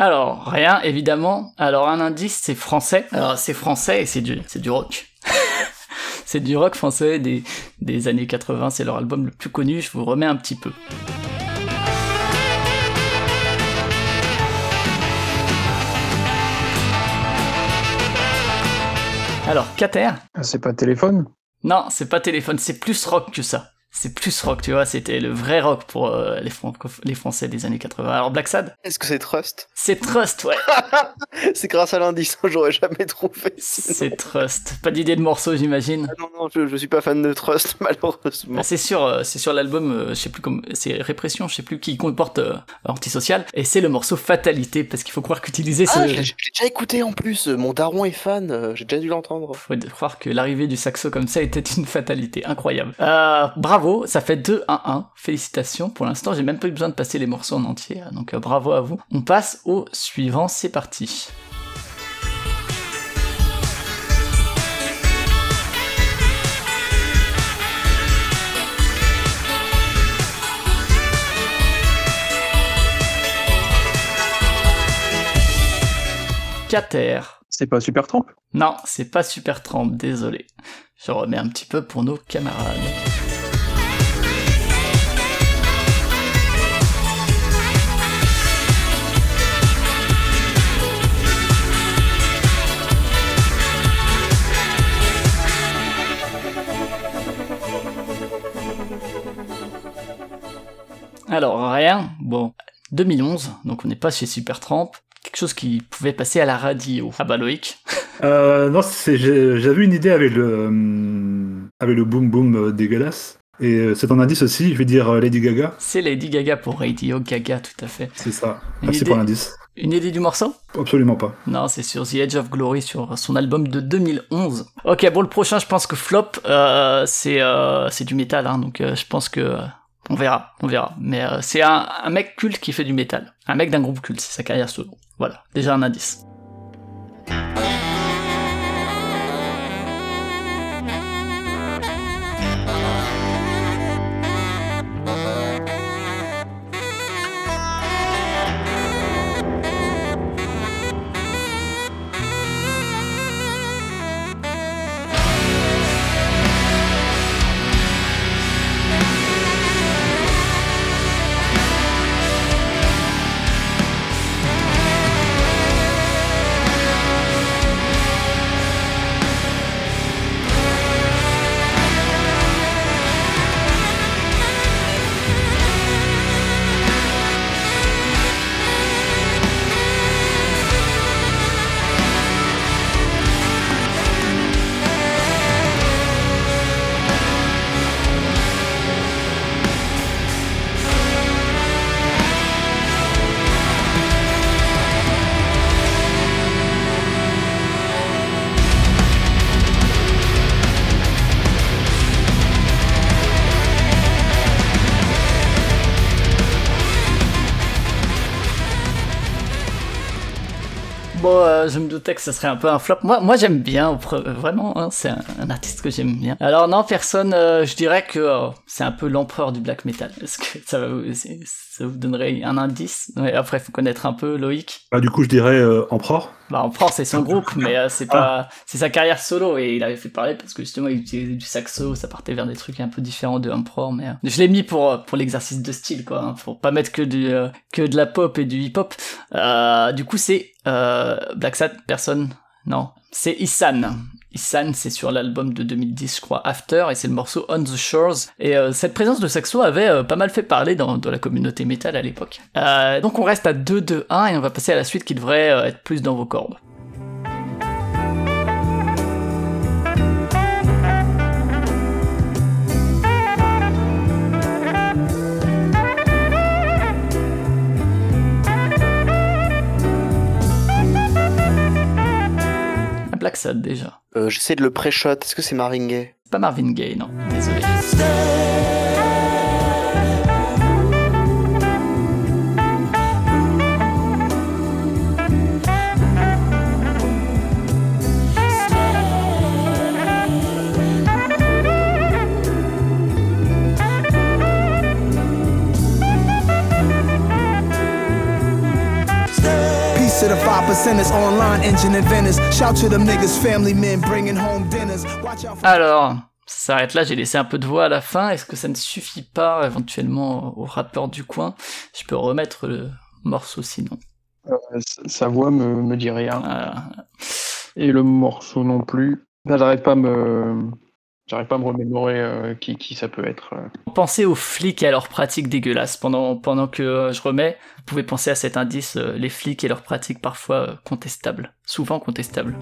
Alors, rien, évidemment. Alors, un indice, c'est français. Alors, c'est français et c'est du, c'est du rock. c'est du rock français des, des années 80. C'est leur album le plus connu. Je vous remets un petit peu. Alors, Cater Ah, C'est pas téléphone? Non, c'est pas téléphone, c'est plus rock que ça. C'est plus rock, tu vois, c'était le vrai rock pour euh, les, Français des années 80. Alors, Black Sad? Est-ce que c'est Trust? C'est Trust, ouais. C'est grâce à l'indice, j'aurais jamais trouvé. C'est Trust. Pas d'idée de morceau, j'imagine. Ah non, non, je, je suis pas fan de Trust, malheureusement. Ah, c'est sûr, euh, c'est sur l'album, euh, je sais plus comme, c'est Répression, je sais plus qui comporte euh, Antisocial, et c'est le morceau Fatalité, parce qu'il faut croire qu'utiliser ce, Ah, je l'ai je l'ai déjà écouté en plus, mon daron est fan, j'ai déjà dû l'entendre. faut croire que l'arrivée du saxo comme ça était une fatalité, incroyable. Euh, bravo, ça fait 2-1-1, félicitations. Pour l'instant, j'ai même pas eu besoin de passer les morceaux en entier, donc euh, bravo à vous. On passe au suivant, c'est parti. Cater. C'est pas Super Tramp Non, c'est pas Super Tramp, désolé. Je remets un petit peu pour nos camarades. Alors, rien. Bon, 2011, donc on n'est pas chez Supertramp. Quelque chose qui pouvait passer à la radio. Ah bah Loïc. Euh, non, j'avais une idée avec le, hum, avec le boom boom euh, dégueulasse. Et euh, c'est ton indice aussi, je vais dire euh, Lady Gaga. C'est Lady Gaga pour Radio Gaga, tout à fait. C'est ça. Merci pour l'indice. Une idée du morceau? Absolument pas. Non, c'est sur The Edge of Glory, sur son album de 2011. Ok, bon, le prochain, je pense que Flop, euh, c'est euh, du métal, hein, donc euh, je pense que euh, on verra, on verra. Mais euh, c'est un, un mec culte qui fait du métal, un mec d'un groupe culte, c'est sa carrière solo. Voilà, déjà un indice. Que ce serait un peu un flop. Moi, moi j'aime bien, vraiment, hein, c'est un, artiste que j'aime bien. Alors non, personne, euh, je dirais que euh, c'est un peu l'empereur du black metal. Est-ce que ça, vous, donnerait un indice? Après, il faut connaître un peu Loïc. Bah, du coup, je dirais euh, Emperor. Bah, en France, c'est son groupe, mais euh, c'est pas, c'est sa carrière solo et il avait fait parler parce que justement, il utilisait du saxo, ça partait vers des trucs un peu différents de Emperor, mais euh, je l'ai mis pour euh, pour l'exercice de style, quoi, hein, pour pas mettre que du euh, que de la pop et du hip hop. Euh, du coup, c'est euh, Black Sad, personne, non, c'est Isan. Isan, c'est sur l'album de 2010, je crois, After, et c'est le morceau On the Shores. Et euh, cette présence de saxo avait euh, pas mal fait parler dans, la communauté métal à l'époque. Euh, donc on reste à 2-2-1 et on va passer à la suite qui devrait être plus dans vos cordes. Black Sad déjà. Euh, J'essaie de le pré-shot. Est-ce que c'est Marvin Gaye? C'est pas Marvin Gaye, non. Désolé. To the five percenters, online engine inventors. Shout to them niggas, family men bringing home dinners. Watch out for Alors, ça s'arrête là, j'ai laissé un peu de voix à la fin. Est-ce que ça ne suffit pas éventuellement au rappeur du coin? Je peux remettre le morceau sinon. Euh, sa- voix me, me dit rien. Voilà. Et le morceau non plus. Là, j'arrive pas à me. J'arrive pas à me remémorer euh, qui, ça peut être. euh. Pensez aux flics et à leurs pratiques dégueulasses. Pendant, pendant que euh, je remets, vous pouvez penser à cet indice, les flics et leurs pratiques parfois contestables. Souvent contestables.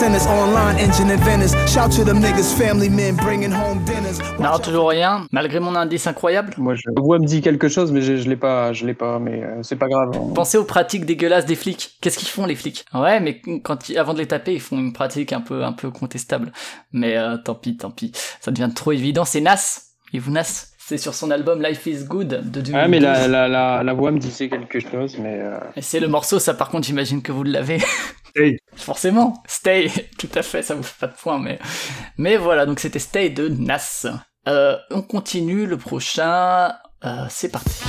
To the five percenters, online engine inventors. Shout to them niggas, family men bringing home dinners. Watch Non, toujours rien. Malgré mon indice incroyable. Moi, je... la voix me dit quelque chose, mais je, je l'ai pas, je l'ai pas. Mais euh, c'est pas grave. Pensez aux pratiques dégueulasses des flics. Qu'est-ce qu'ils font les flics? Ouais, mais quand ils- avant de les taper, ils font une pratique un peu un peu contestable. Mais euh, tant pis, tant pis. Ça devient trop évident. C'est Nas. Et vous Nas? C'est sur son album Life is Good de 2012. Ah, mais la, la, la, la voix me disait quelque chose, mais. euh, Et c'est le morceau, ça par contre, j'imagine que vous l'avez. Hey, Forcément. Stay. Tout à fait, ça vous fait pas de point, mais mais voilà. Donc c'était Stay de Nas. Euh, on continue le prochain. Euh, c'est parti.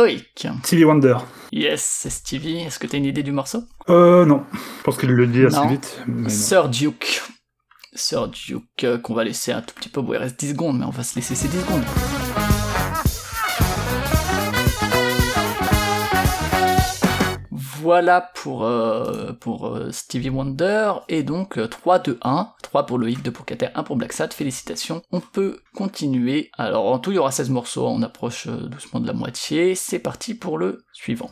Loïc. Stevie Wonder. Yes, c'est Stevie. Est-ce que t'as une idée du morceau? Euh, non. Je pense qu'il le dit assez Non. vite. Sir Duke. Sir Duke, euh, qu'on va laisser un tout petit peu. Bon, il reste 10 secondes, mais on va se laisser ces 10 secondes. Voilà pour, euh, euh, Stevie Wonder, et donc euh, 3, 2, 1, 3 pour Loïc, 2 pour Kater, 1 pour Black Sad, félicitations. On peut continuer, alors en tout il y aura 16 morceaux, on approche euh, doucement de la moitié, c'est parti pour le suivant.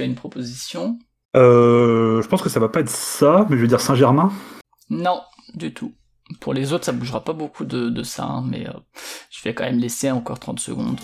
Tu as une proposition Euh, je pense que ça va pas être ça, mais je vais dire Saint-Germain. Non, du tout. Pour les autres, ça bougera pas beaucoup de, de ça, hein, mais euh, je vais quand même laisser encore 30 secondes.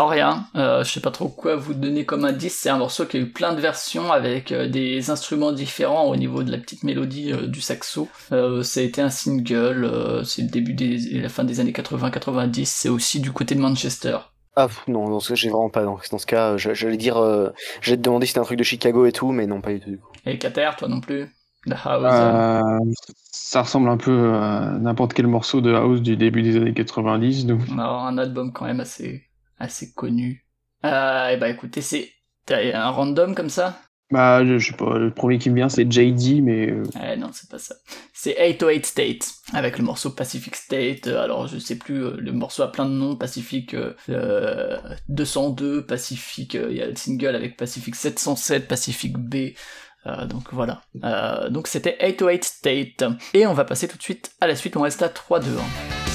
Rien. Euh, je sais pas trop quoi vous donner comme indice. C'est un morceau qui a eu plein de versions avec euh, des instruments différents au niveau de la petite mélodie euh, du saxo. Euh, ça a été un single. euh, c'est le début des, la fin des années 80-90. C'est aussi du côté de Manchester. Ah non, dans ce cas, j'ai vraiment pas. Dans, dans ce cas, j'allais dire, euh, j'allais te demander si c'était un truc de Chicago et tout, mais non, pas du tout. du coup. Et Kater, toi non plus? The House. euh, ça ressemble un peu à n'importe quel morceau de house du début des années 90. Donc... On va avoir un album quand même assez, assez connu. Euh, et bah écoutez, c'est t'as un random comme ça? Bah, je, je sais pas, le premier qui me vient c'est JD, mais euh, Eh non, c'est pas ça. C'est 808 State, avec le morceau Pacific State. euh, Alors, je sais plus, euh, le morceau a plein de noms. Pacific euh, euh, 202, Pacific, euh, il y a le single avec Pacific 707, Pacific B. euh, donc voilà. Donc c'était 808 State. Et on va passer tout de suite à la suite, on reste à 3-2. hein.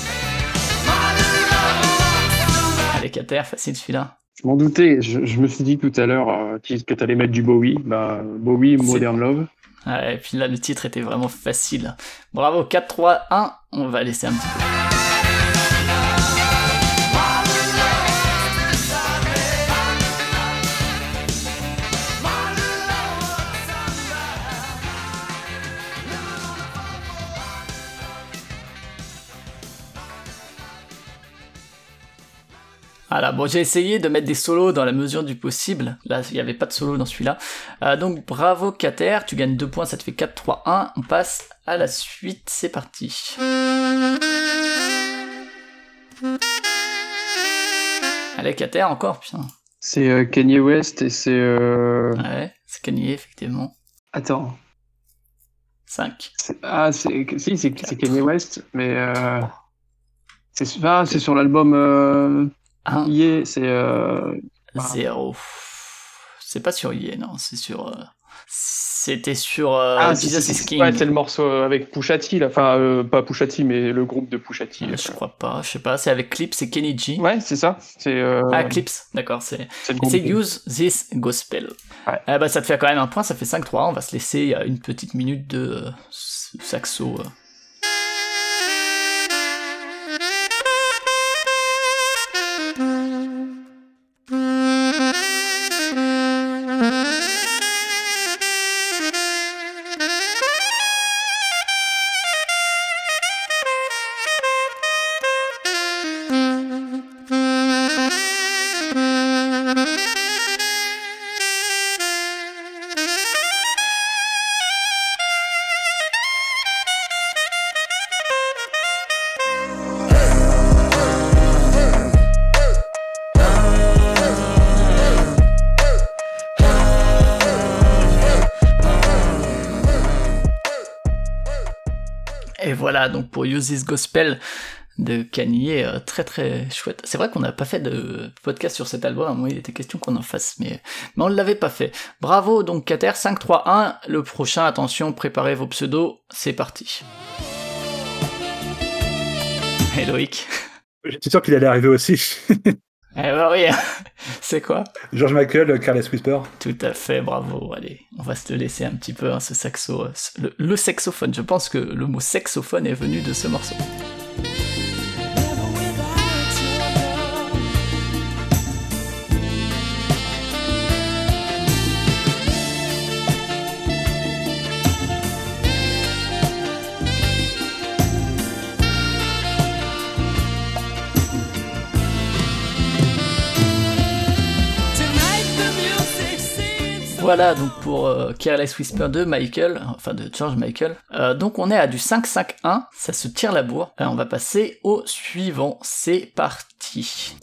Kater, facile celui-là. je m'en doutais. Je, je me suis dit tout à l'heure euh, que t'allais mettre du Bowie. Bah, Bowie, Modern Love. Ouais, et puis là, le titre était vraiment facile. Bravo, 4, 3, 1. On va laisser un petit peu. Voilà, bon, j'ai essayé de mettre des solos dans la mesure du possible. Là, il n'y avait pas de solo dans celui-là. Euh, donc, bravo Kater, tu gagnes 2 points, ça te fait 4, 3, 1. On passe à la suite, c'est parti. Allez, Kater, encore, putain. C'est euh, Kanye West et c'est. Euh... Ouais, c'est Kanye, effectivement. Attends. 5. C'est- Ah, c'est si, c'est c'est Kanye West, mais. Euh... C'est ah, c'est sur l'album. Euh... 1, Yeah, c'est. Euh... 0. C'est pas sur Ye, non, c'est sur... euh, C'était sur euh, Ah, Jesus King. ouais, c'est le morceau avec Pusha T, là. Enfin, euh, pas Pusha T, mais le groupe de Pusha T. Euh, là. Je crois pas, je sais pas, c'est avec Clips et Kenny G. Ouais, c'est ça. C'est. Euh... Ah, Clips, d'accord, c'est... c'est Use This Gospel. Ouais. Eh ben, ça te fait quand même un point, ça fait 5-3. On va se laisser euh, une petite minute de euh, saxo. Donc pour Use Gospel de Kanye, euh, très très chouette. C'est vrai qu'on n'a pas fait de podcast sur cet album, il était question qu'on en fasse, mais, on ne l'avait pas fait. Bravo donc Kater, 5, 3, 1, le prochain, attention, préparez vos pseudos, c'est parti. Et Loïc J'étais sûr qu'il allait arriver aussi. Eh ben oui, c'est quoi? George Michael, Careless Whisper. Tout à fait, bravo. Allez, on va se laisser un petit peu, hein, ce saxo, euh, le, le saxophone. Je pense que le mot saxophone est venu de ce morceau. Voilà donc pour euh, Careless Whisper de Michael, enfin de George Michael. Euh, donc on est à du 5-5-1, ça se tire la bourre. Euh, on va passer au suivant, c'est parti.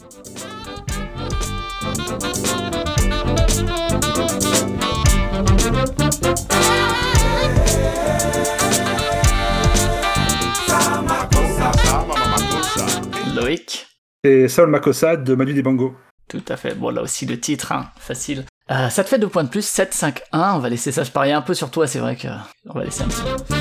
Loïc Et Saul Makossa de Manu Dibango. Tout à fait. Bon, là aussi, le titre, hein, facile. Euh, ça te fait deux points de plus, 7, 5, 1. On va laisser ça, je parie un peu sur toi, c'est vrai que. On va laisser un petit peu.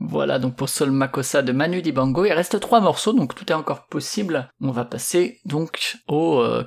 Voilà donc pour Sol Makossa de Manu Dibango. Il reste trois morceaux, donc tout est encore possible. On va passer donc au euh,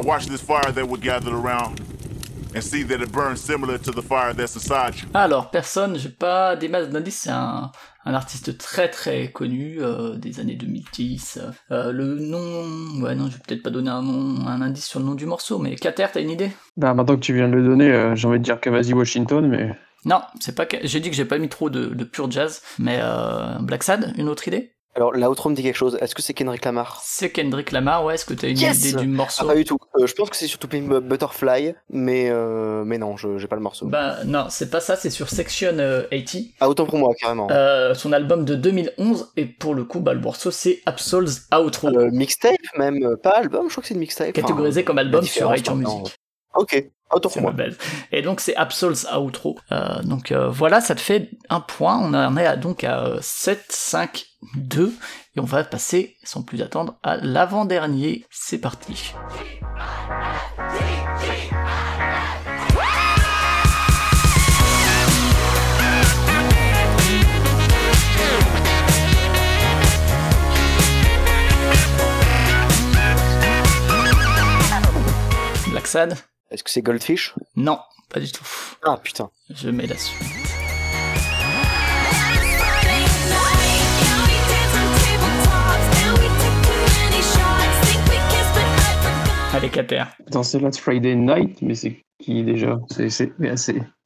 I watched this fire that we gathered around and see that it burns similar to the fire that's inside you. Alors, personne, j'ai pas des masses d'indices, c'est un, un artiste très très connu euh, des années 2010. Euh, le nom, ouais non, je vais peut-être pas donner un nom, un indice sur le nom du morceau, mais Kater, t'as une idée? Bah, maintenant que tu viens de le donner, euh, j'ai envie de dire Kamasi Washington, mais Non, c'est pas. J'ai dit que j'ai pas mis trop de, de pur jazz, mais euh, Black Sad, une autre idée? Alors, l'outro me dit quelque chose. Est-ce que c'est Kendrick Lamar? C'est Kendrick Lamar, ouais. Est-ce que t'as une Yes idée du Ah, morceau pas du tout. Euh, je pense que c'est surtout Pink Butterfly, mais, euh, mais non, je j'ai pas le morceau. Bah non, c'est pas ça, c'est sur Section euh, 80, Ah, autant pour moi, carrément. euh, son album de 2011, et pour le coup, bah, le morceau c'est Absol's Outro, Euh, mixtape, même, euh, pas album, je crois que c'est une mixtape. catégorisé comme album la sur iTunes. Music. Ok, pour moi. belle. Et donc c'est Absol's Outro. Euh, donc euh, voilà, ça te fait un point. On en est à, donc à euh, 7, 5, 2. Et on va passer, sans plus attendre, à l'avant-dernier. C'est parti. Black Sad Est-ce que c'est Goldfish? Non, pas du tout. Ah, putain. Je mets la suite. Allez, Kater. Putain, c'est Last Friday Night, mais c'est qui déjà? C'est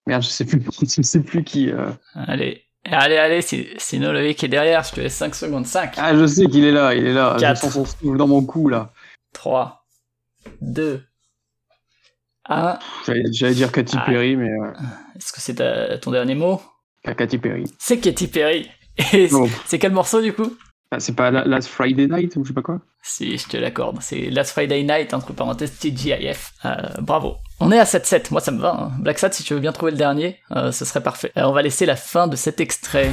Merde, je sais plus, je sais plus qui. euh. Allez, allez, allez, c'est Nolovic qui est derrière, je te laisse 5 secondes. 5, Ah, je sais qu'il est là, il est là. Quatre. Je sens son souffle dans mon cou là. 3, 2, 1. J'allais dire Katy Ah. Perry, mais euh, Est-ce que c'est ta- ton dernier mot? Katy Perry. C'est Katy Perry. C'est- quel morceau du coup? Ah, c'est pas la- Last Friday Night ou je sais pas quoi? Si, je te l'accorde. C'est Last Friday Night, entre parenthèses, TGIF. Euh, bravo. On est à 7-7, moi ça me va. hein. Black Sad, si tu veux bien trouver le dernier, euh, ce serait parfait. Euh, on va laisser la fin de cet extrait.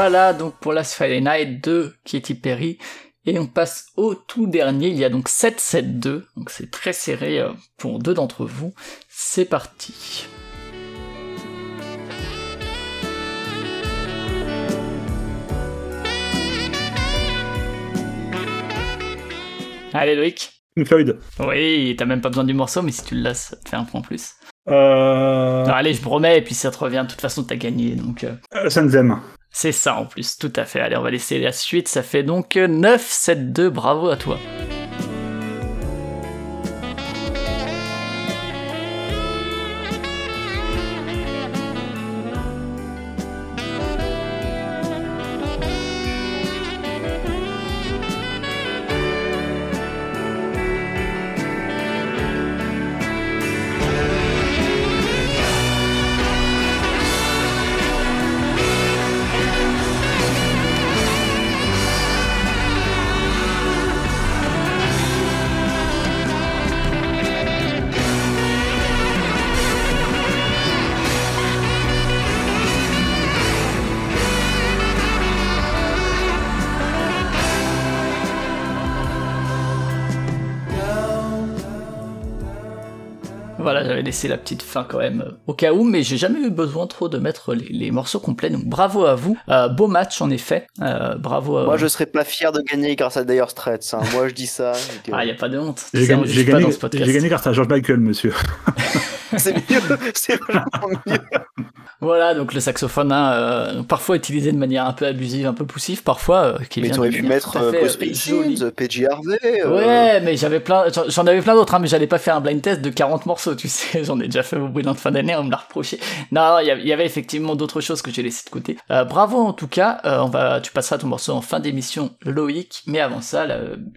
Voilà donc pour Last Friday Night de Katy Perry. Et on passe au tout dernier, il y a donc 7-7-2, donc c'est très serré euh, pour deux d'entre vous. C'est parti. Allez Loïc. Floyd. Oui, t'as même pas besoin du morceau, mais si tu le laisses, ça te fait un point en plus. Euh... Non, allez, je me remets, et puis ça te revient, de toute façon t'as gagné, donc... euh, euh, Sanzem. C'est ça en plus, tout à fait. Allez, on va laisser la suite. Ça fait donc 9-7-2. Bravo à toi. Voilà, j'avais laissé la petite fin quand même euh, au cas où, mais j'ai jamais eu besoin trop de mettre les, les morceaux complets. Donc bravo à vous. Euh, beau match en effet. Euh, bravo à Moi, je serais pas fier de gagner grâce à Dire Straits. hein. Moi, je dis ça. euh, Ah, y a pas de honte. J'ai gagné, j'ai grâce à George Michael, monsieur. C'est mieux. C'est vachement mieux. Voilà, donc le saxophone, hein, euh, parfois utilisé de manière un peu abusive, un peu poussive, parfois. euh, qui Mais t'aurais pu mettre Harvey. euh, Ouais, mais j'avais plein, j'en- j'en avais plein d'autres, hein, mais j'allais pas faire un blind test de 40 morceaux, tu j'en ai déjà fait au brûlant de fin d'année, on me l'a reproché. Non, il y avait- effectivement d'autres choses que j'ai laissé de côté. Euh, bravo en tout cas, euh, on va, tu passeras ton morceau en fin d'émission, Loïc, mais avant ça,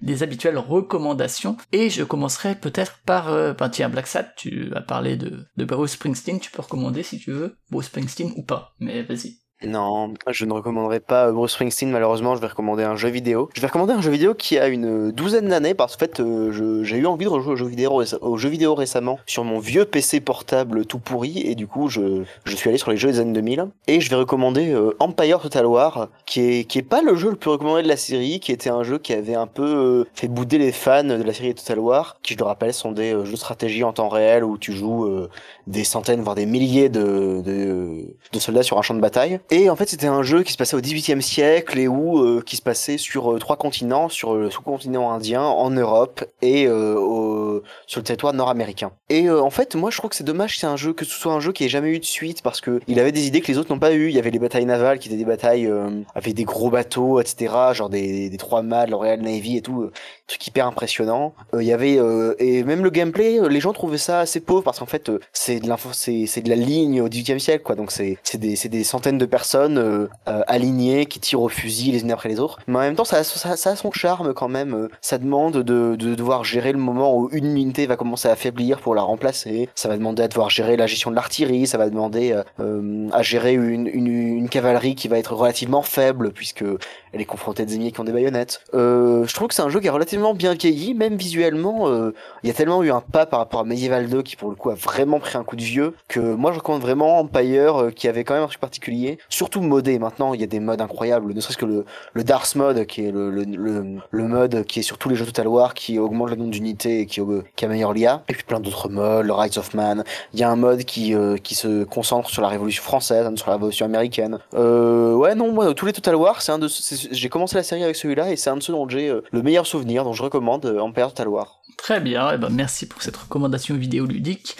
les habituelles recommandations, et je commencerai peut-être par, euh, ben Black Sat, tu as parlé de, de Bruce Springsteen, tu peux recommander si tu veux, Bruce Springsteen ou pas, mais vas-y. Non, je ne recommanderai pas euh, Bruce Springsteen, malheureusement, je vais recommander un jeu vidéo. Je vais recommander un jeu vidéo qui a une douzaine d'années, parce qu'en fait, euh, j'ai eu envie de rejouer aux jeux, vidéo, récemment sur mon vieux PC portable tout pourri, et du coup, je, suis allé sur les jeux des années 2000. Et je vais recommander euh, Empire Total War, qui est, pas le jeu le plus recommandé de la série, qui était un jeu qui avait un peu euh, fait bouder les fans de la série Total War, qui, je le rappelle, sont des euh, jeux de stratégie en temps réel où tu joues euh, des centaines, voire des milliers de soldats sur un champ de bataille. Et en fait, c'était un jeu qui se passait au XVIIIe siècle et où euh, qui se passait sur euh, trois continents, sur le sous-continent indien, en Europe et euh, sur le territoire nord-américain. Et en fait, moi, je trouve que c'est dommage que un jeu que ce soit un jeu qui ait jamais eu de suite parce que il avait des idées que les autres n'ont pas eu. Il y avait les batailles navales qui étaient des batailles avec des gros bateaux, etc. Genre des, des trois mâts, de Royal Navy et tout, truc hyper impressionnant. Euh, Il y avait euh, et même le gameplay, euh, les gens trouvaient ça assez pauvre parce qu'en fait, euh, c'est de l'info, c'est c'est de la ligne au XVIIIe siècle, quoi. Donc c'est c'est des c'est des centaines de personnes euh, euh, alignées qui tirent au fusil les unes après les autres. Mais en même temps, ça ça, a son charme quand même. Euh, Ça demande de, de devoir gérer le moment où une unité va commencer à affaiblir pour la remplacer. Ça va demander à devoir gérer la gestion de l'artillerie. Ça va demander euh, euh, à gérer une, une, cavalerie qui va être relativement faible puisque elle est confrontée à des ennemis qui ont des baïonnettes. Euh, je trouve que c'est un jeu qui est relativement bien vieilli, même visuellement. euh, Il y a tellement eu un pas par rapport à Medieval 2 qui pour le coup a vraiment pris un coup de vieux que moi je recommande vraiment Empire euh, qui avait quand même un truc particulier. surtout modé. Maintenant, il y a des modes incroyables, ne serait-ce que le, le Darth mode, qui est le, le, mode qui est sur tous les jeux Total War, qui augmente le nombre d'unités et qui, euh, qui améliore l'IA. Et puis plein d'autres modes, le Rise of Man. Il y a un mode qui, euh, se concentre sur la Révolution française, sur la Révolution américaine. Ouais, non, moi, tous les Total War, c'est un de, j'ai commencé la série avec celui-là et c'est un de ceux dont j'ai le meilleur souvenir, dont je recommande euh, Total War. Très bien, eh ben, merci pour cette recommandation vidéoludique.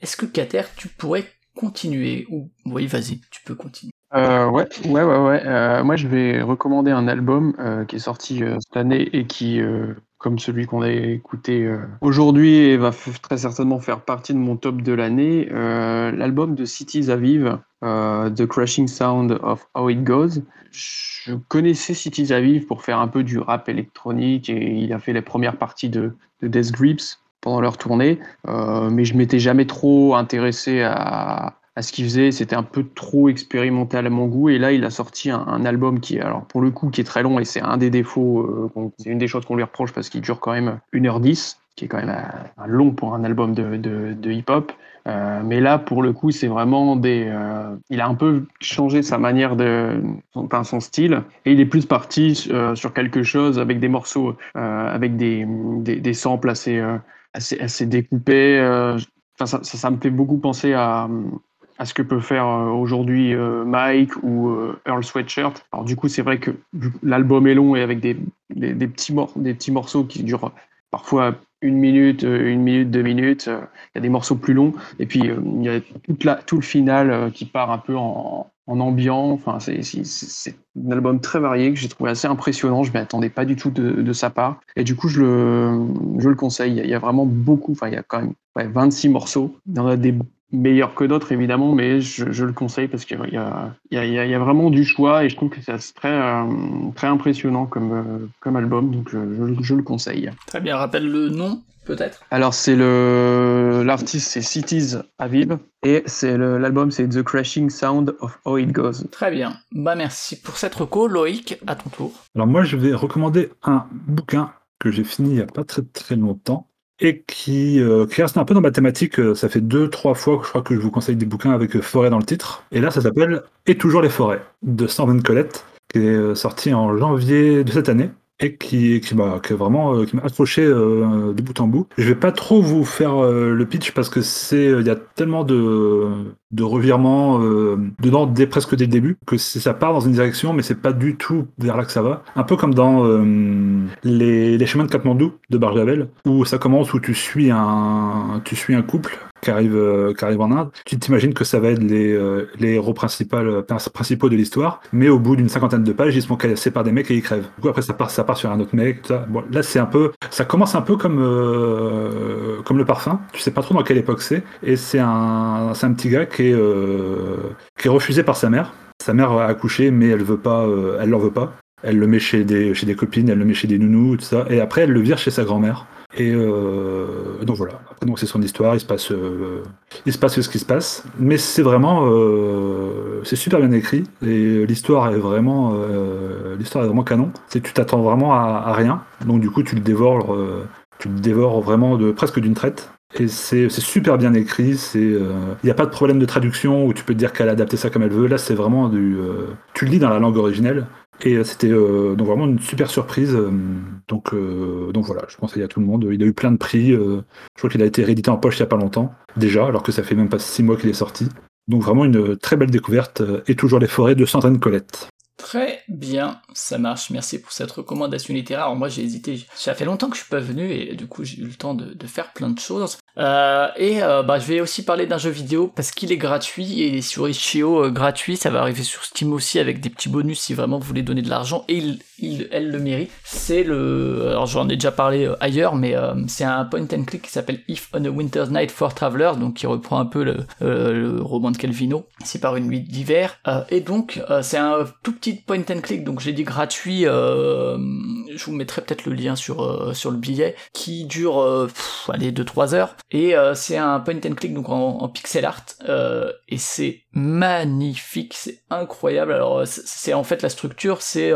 Est-ce que Cater, tu pourrais continuer ou oui, vas-y, tu peux continuer. Euh, ouais, ouais, ouais, ouais. Euh, moi, je vais recommander un album euh, qui est sorti euh, cette année et qui, euh, comme celui qu'on a écouté euh, aujourd'hui, va très certainement faire partie de mon top de l'année. Euh, L'album de Cities Aviv, euh, The Crashing Sound of How It Goes. Je connaissais Cities Aviv pour faire un peu du rap électronique et il a fait les premières parties de, de Death Grips pendant leur tournée, mais je m'étais jamais trop intéressé à, à ce qu'il faisait. C'était un peu trop expérimental à mon goût. Et là, il a sorti un, album qui alors pour le coup, qui est très long et c'est un des défauts, euh, c'est une des choses qu'on lui reproche parce qu'il dure quand même 1h10, qui est quand même un long pour un album de, de, hip-hop. Euh, mais là, pour le coup, c'est vraiment des. euh, il a un peu changé sa manière de. Enfin, son style. Et il est plus parti sur quelque chose avec des morceaux, avec des, des, samples assez, assez, découpés. Enfin, ça, ça me fait beaucoup penser à, à ce que peut faire euh, aujourd'hui euh, Mike ou euh, Earl Sweatshirt. Alors du coup, c'est vrai que l'album est long et avec des, des, petits, des petits morceaux qui durent parfois une minute, une minute, deux minutes. Il y a des morceaux plus longs. Et puis, il y a tout le final qui part un peu en, en ambiant. Enfin, c'est un album très varié que j'ai trouvé assez impressionnant. Je ne m'y attendais pas du tout de, sa part. Et du coup, je le, je le conseille. Il y a- vraiment beaucoup. Enfin, il y a quand même ouais, 26 morceaux. Il y en a des meilleurs que d'autres, évidemment, mais je, je le conseille parce qu'il y a, il y, a, il y a- il y a vraiment du choix et je trouve que c'est très, euh, très impressionnant comme, euh, comme album. Donc, je, je- je le conseille. Très bien, rappelle le nom, peut-être? Alors c'est le l'artiste c'est Cities Aviv et c'est le- l'album c'est The Crashing Sound of How It Goes. Très bien. Bah merci pour cette reco. Loïc, à ton tour. Alors moi, je vais recommander un bouquin que j'ai fini il n'y a pas très très longtemps et qui, euh, qui reste un peu dans ma thématique. Euh, Ça fait deux, trois fois que je crois que je vous conseille des bouquins avec euh, forêt dans le titre. Et là, ça s'appelle Et toujours les forêts de Sandrine Colette, qui est euh, sorti en janvier de cette année et qui, qui m'a qui vraiment euh, qui m'a accroché euh, de bout en bout. Je vais pas trop vous faire euh, le pitch parce que c'est il y a tellement de de revirements euh, dedans dès presque dès le début que ça part dans une direction mais c'est pas du tout vers là que ça va. Un peu comme dans euh, les, les chemins de Katmandou de Barjavel où ça commence où tu suis un tu suis un couple qui arrive, euh, qui arrive en Inde, tu t'imagines que ça va être les, euh, héros principaux, principaux de l'histoire, mais au bout d'une cinquantaine de pages, ils se font casser par des mecs et ils crèvent. Du après, ça part, ça part sur un autre mec. ça. Là, c'est un peu, ça commence un peu comme, euh, comme le parfum. Tu sais pas trop dans quelle époque c'est. Et c'est un, un petit gars qui est, euh, refusé par sa mère. Sa mère a accouché, mais elle veut pas, euh, elle veut pas. Elle le met chez des, chez des copines, elle le met chez des nounous, tout ça. Et après, elle le vire chez sa grand-mère. Et euh, donc voilà. Donc c'est son histoire. Il se passe, euh, il se passe ce qui se passe. Mais c'est vraiment, euh, c'est super bien écrit. Et l'histoire est vraiment, l'histoire est vraiment canon. C'est tu t'attends vraiment à, rien. Donc du coup, tu le dévores, tu le dévores vraiment de presque d'une traite. Et c'est super bien écrit. Il n'y a pas de problème de traduction où tu peux te dire qu'elle a adapté ça comme elle veut. Là, c'est vraiment du, tu le lis dans la langue originelle. Et euh, c'était euh, donc vraiment une super surprise. euh, donc, euh, donc voilà, je conseille à tout le monde. Il a eu plein de prix. euh, je crois qu'il a été réédité en poche il n'y a pas longtemps, déjà, alors que ça fait même pas six mois qu'il est sorti. Donc vraiment une très belle découverte. Et toujours les forêts de Sandrine Colette. Très bien, ça marche. Merci pour cette recommandation littéraire. Moi j'ai hésité, ça fait longtemps que je suis pas venu et du coup j'ai eu le temps de, faire plein de choses. Euh, et euh, bah, je vais aussi parler d'un jeu vidéo parce qu'il est gratuit et il est sur Itch.io euh, gratuit. Ça va arriver sur Steam aussi avec des petits bonus si vraiment vous voulez donner de l'argent et il, il- elle le mérite. C'est le, alors j'en ai déjà parlé ailleurs, mais c'est un point and click qui s'appelle If on a Winter's Night for Traveler, donc qui reprend un peu le, roman de Calvino. C'est par une nuit d'hiver et donc c'est un tout petit point and click, donc j'ai dit gratuit. euh, je vous mettrai peut-être le lien sur euh, sur le billet qui dure euh, pff, allez 2-3 heures et euh, c'est un point and click donc en, en pixel art et c'est magnifique, c'est incroyable. Alors c'est en fait la structure, c'est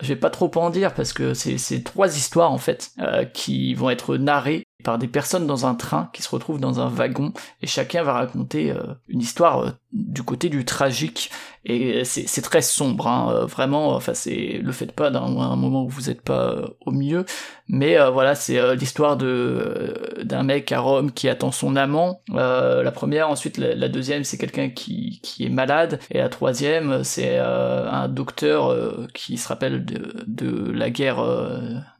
je vais pas trop en dire parce que c'est trois histoires en fait qui vont être narrées par des personnes dans un train qui se retrouvent dans un wagon et chacun va raconter une histoire du côté du tragique. Et c'est très sombre hein, euh, vraiment enfin c'est le faites pas d'un un moment où vous êtes pas euh, au milieu mais euh, voilà c'est euh, l'histoire de euh, d'un mec à Rome qui attend son amant. Euh, la première ensuite la, la deuxième c'est quelqu'un qui qui est malade. Et la troisième c'est un docteur qui se rappelle de de la guerre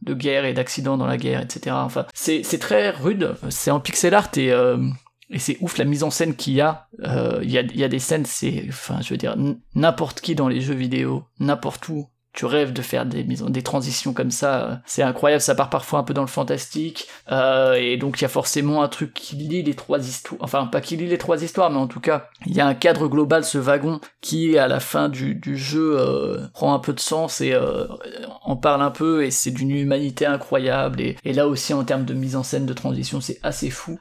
de guerre et d'accidents dans la guerre etc enfin c'est c'est très rude. C'est en pixel art et et c'est ouf la mise en scène qu'il y a. Euh, Il y, a, y a des scènes, c'est, enfin, je veux dire, n'importe qui dans les jeux vidéo, n'importe où, tu rêves de faire des des transitions comme ça. euh, C'est incroyable. Ça part parfois un peu dans le fantastique. Euh, et donc il y a forcément un truc qui lie les trois histoires. Enfin, pas qui lie les trois histoires, mais en tout cas, il y a un cadre global, ce wagon, qui à la fin du, du jeu euh, prend un peu de sens et en parle un peu. Et c'est d'une humanité incroyable. Et, là aussi, en termes de mise en scène, de transition, c'est assez fou.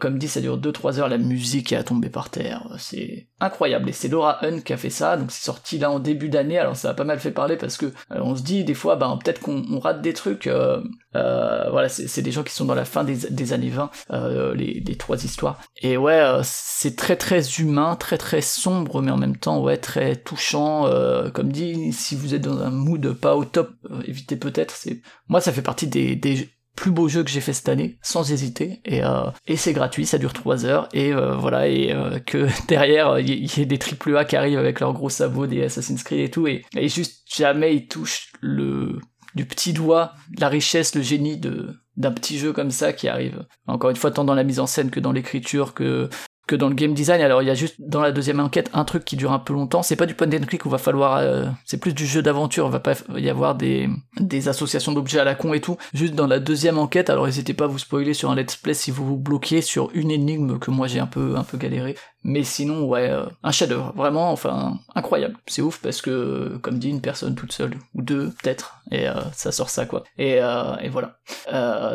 Comme dit, ça dure 2-3 heures. La musique est à tomber par terre. C'est incroyable. Et c'est Laura Hun qui a fait ça. Donc c'est sorti là en début d'année. Alors ça a pas mal fait parler parce que euh, on se dit des fois, ben peut-être qu'on on rate des trucs. euh, euh, voilà, c'est des gens qui sont dans la fin des, années 20, euh, les, trois histoires. Et ouais, c'est très très humain, très très sombre, mais en même temps, ouais, très touchant. comme dit, si vous êtes dans un mood pas au top, évitez peut-être. C'est moi, ça fait partie des plus beaux jeux que j'ai fait cette année, sans hésiter. Et, euh, et c'est gratuit, ça dure 3 heures. Et euh, voilà, et euh, que derrière, il y, ait des triple A qui arrivent avec leurs gros sabots, des Assassin's Creed et tout. Et, juste jamais ils touchent le du petit doigt la richesse, le génie d'un petit jeu comme ça qui arrive. Encore une fois, tant dans la mise en scène que dans l'écriture, que que dans le game design. Alors il y a juste dans la deuxième enquête un truc qui dure un peu longtemps. C'est pas du point and click où va falloir, euh, c'est plus du jeu d'aventure. Il va pas y avoir des des associations d'objets à la con et tout. Juste dans la deuxième enquête. Alors n'hésitez pas à vous spoiler sur un let's play si vous vous bloquez sur une énigme que moi j'ai un peu un peu galéré. Mais sinon ouais, euh, un chef-d'œuvre vraiment. Enfin incroyable. C'est ouf parce que comme dit une personne toute seule ou deux peut-être et euh, ça sort ça quoi. Et euh, et voilà.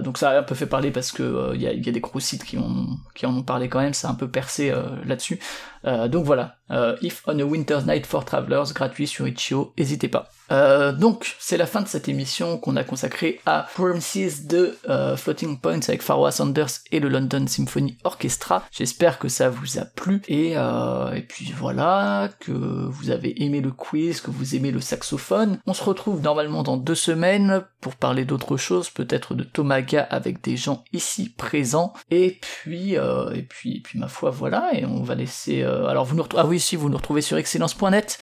Donc ça a un peu fait parler parce que il y, a, a des gros sites qui ont qui en ont parlé quand même. C'est un peu percé là-dessus. Donc voilà, If on a Winter's Night for Travelers, gratuit sur Itch.io, n'hésitez pas. Euh, donc, c'est la fin de cette émission qu'on a consacrée à Promises de euh, Floating Points avec Farwa Sanders et le London Symphony Orchestra. J'espère que ça vous a plu et, euh, et puis voilà, que vous avez aimé le quiz, que vous aimez le saxophone. On se retrouve normalement dans deux semaines pour parler d'autre chose, peut-être de Tomaga avec des gens ici présents. Et puis, et puis, et puis ma foi, voilà, et on va laisser. alors vous nous retrouvez, ah oui, si vous nous retrouvez sur excellence.net,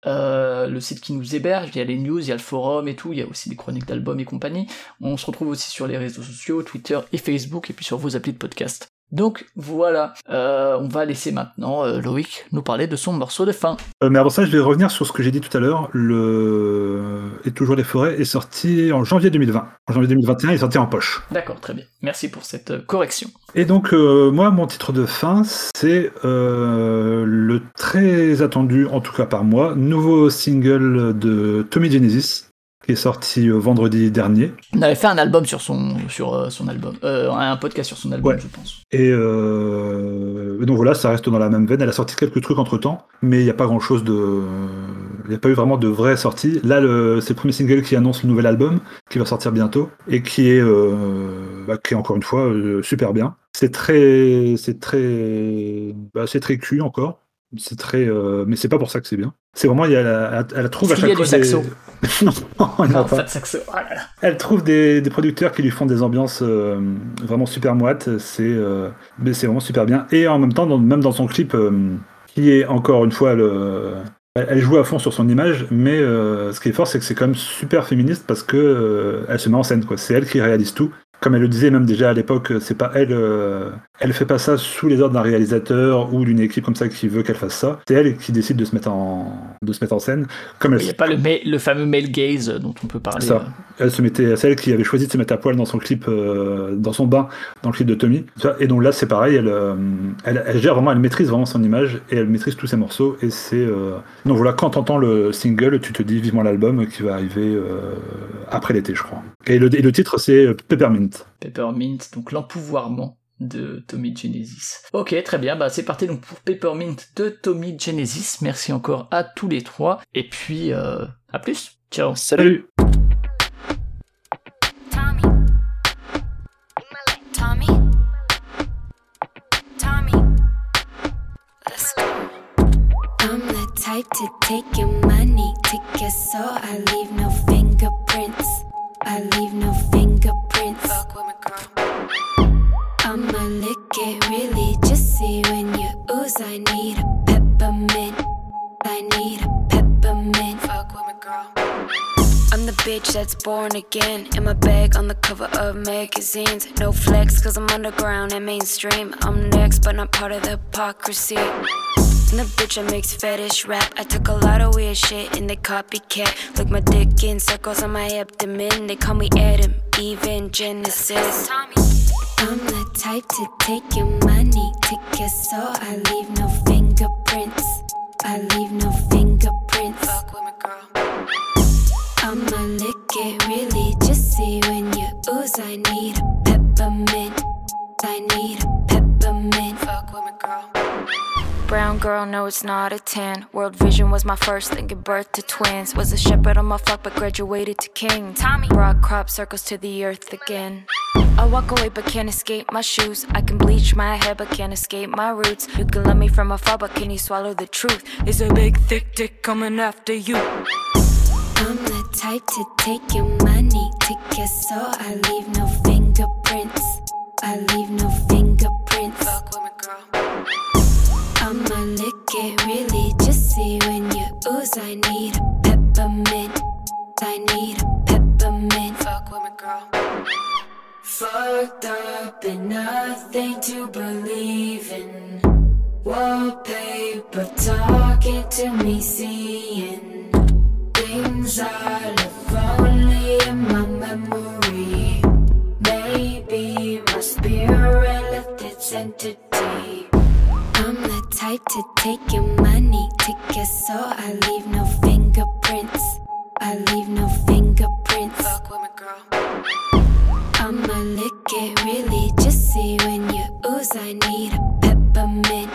le site qui nous héberge. Il y a les news, il y a le forum et tout. Il y a aussi des chroniques d'albums et compagnie. On se retrouve aussi sur les réseaux sociaux, Twitter et Facebook, et puis sur vos applis de podcast. Donc voilà, euh, on va laisser maintenant euh, Loïc nous parler de son morceau de fin. Euh, mais avant ça, je vais revenir sur ce que j'ai dit tout à l'heure. Le Et toujours les forêts est sorti en janvier 2020. En janvier 2021, il est sorti en poche. D'accord, très bien. Merci pour cette correction. Et donc, moi, mon titre de fin, c'est euh, le très attendu, en tout cas par moi, nouveau single de Tommy Genesis, qui est sorti euh, vendredi dernier. On avait fait un album sur son sur euh, son album, euh, un podcast sur son album, Ouais. je pense. Et euh, donc voilà, ça reste dans la même veine. Elle a sorti quelques trucs entre temps, mais il n'y a pas grand chose de. Il n'y a pas eu vraiment de vraies sorties. Là, le... c'est le premier single qui annonce le nouvel album, qui va sortir bientôt, et qui est, euh, bah, qui est encore une fois super bien. C'est très. C'est très. Bah, c'est très cul encore. C'est très. euh, Mais c'est pas pour ça que c'est bien. C'est vraiment. Il y a la... Elle trouve à y chaque a fois. du des- saxo non, il n'y en a Non, pas. pas de saxo. Oh là là. Elle trouve des, des producteurs qui lui font des ambiances euh, vraiment super moites. C'est euh, mais c'est vraiment super bien. Et en même temps, dans- même dans son clip, qui est encore une fois le. Elle joue à fond sur son image, mais ce qui est fort, c'est que c'est quand même super féministe parce que elle se met en scène. quoi. C'est elle qui réalise tout. Comme elle le disait même déjà à l'époque, c'est pas elle. euh, elle fait pas ça sous les ordres d'un réalisateur ou d'une équipe comme ça qui veut qu'elle fasse ça. C'est elle qui décide de se mettre en de se mettre en scène. Comme elle Il n'y a pas le, fameux male gaze dont on peut parler. ça. euh. Elle se mettait, c'est elle qui avait choisi de se mettre à poil dans son clip, euh, dans son bain, dans le clip de Tommy. Et donc là, c'est pareil, elle, euh, elle, elle gère vraiment, elle maîtrise vraiment son image et elle maîtrise tous ses morceaux. Et c'est, euh, donc voilà, quand t'entends le single, tu te dis vivement l'album qui va arriver euh, après l'été, je crois. Et le, et le titre, c'est euh, Peppermint. Peppermint, donc l'empouvoirment de Tommy Genesis. Ok, très bien, bah c'est parti donc pour Peppermint de Tommy Genesis. Merci encore à tous les trois. Et puis, euh, à plus. Ciao. Salut. Tommy. Tommy. Tommy. Let's go. to take your money, take your soul. I leave no fingerprints. I leave no bitch that's born again. In my bag on the cover of magazines. No flex, cause I'm underground and mainstream. I'm next, but not part of the hypocrisy. And the bitch that makes fetish rap. I took a lot of weird shit and they copycat. Look my dick in circles on my abdomen. They call me Adam, even Genesis. I'm the type to take your money, take your soul. I leave no fingerprints. I leave no fingerprints. Fuck with me, girl. I'ma lick it really just see when you ooze. I need a peppermint. I need a peppermint. Fuck with me, girl. Brown girl, no, it's not a 10. World Vision was my first thing, give birth to twins. Was a shepherd on my flock, but graduated to king. Tommy. Broad crop circles to the earth again. I walk away, but can't escape my shoes. I can bleach my hair, but can't escape my roots. You can love me from afar, but can you swallow the truth? Is a big, thick dick coming after you? Type to take your money, take your soul. I leave no fingerprints. I leave no fingerprints. Fuck with me, girl. I'ma lick it really just see when you ooze. I need a peppermint. I need a peppermint. Fuck with me, girl. Fucked up and nothing to believe in. Wallpaper talking to me, seeing things I live only in my memory. Maybe my spirit left its entity. I'm the type to take your money, your soul. I leave no fingerprints. I leave no fingerprints. Fuck with me, girl. I'ma lick it really just see when you ooze. I need a peppermint.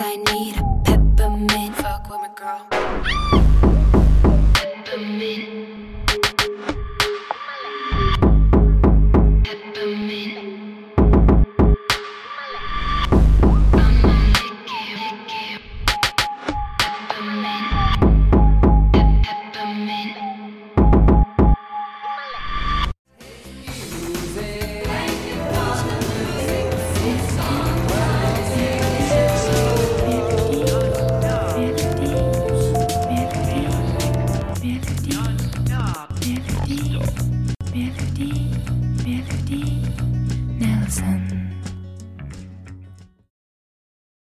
I need a peppermint. Fuck with me, girl. The me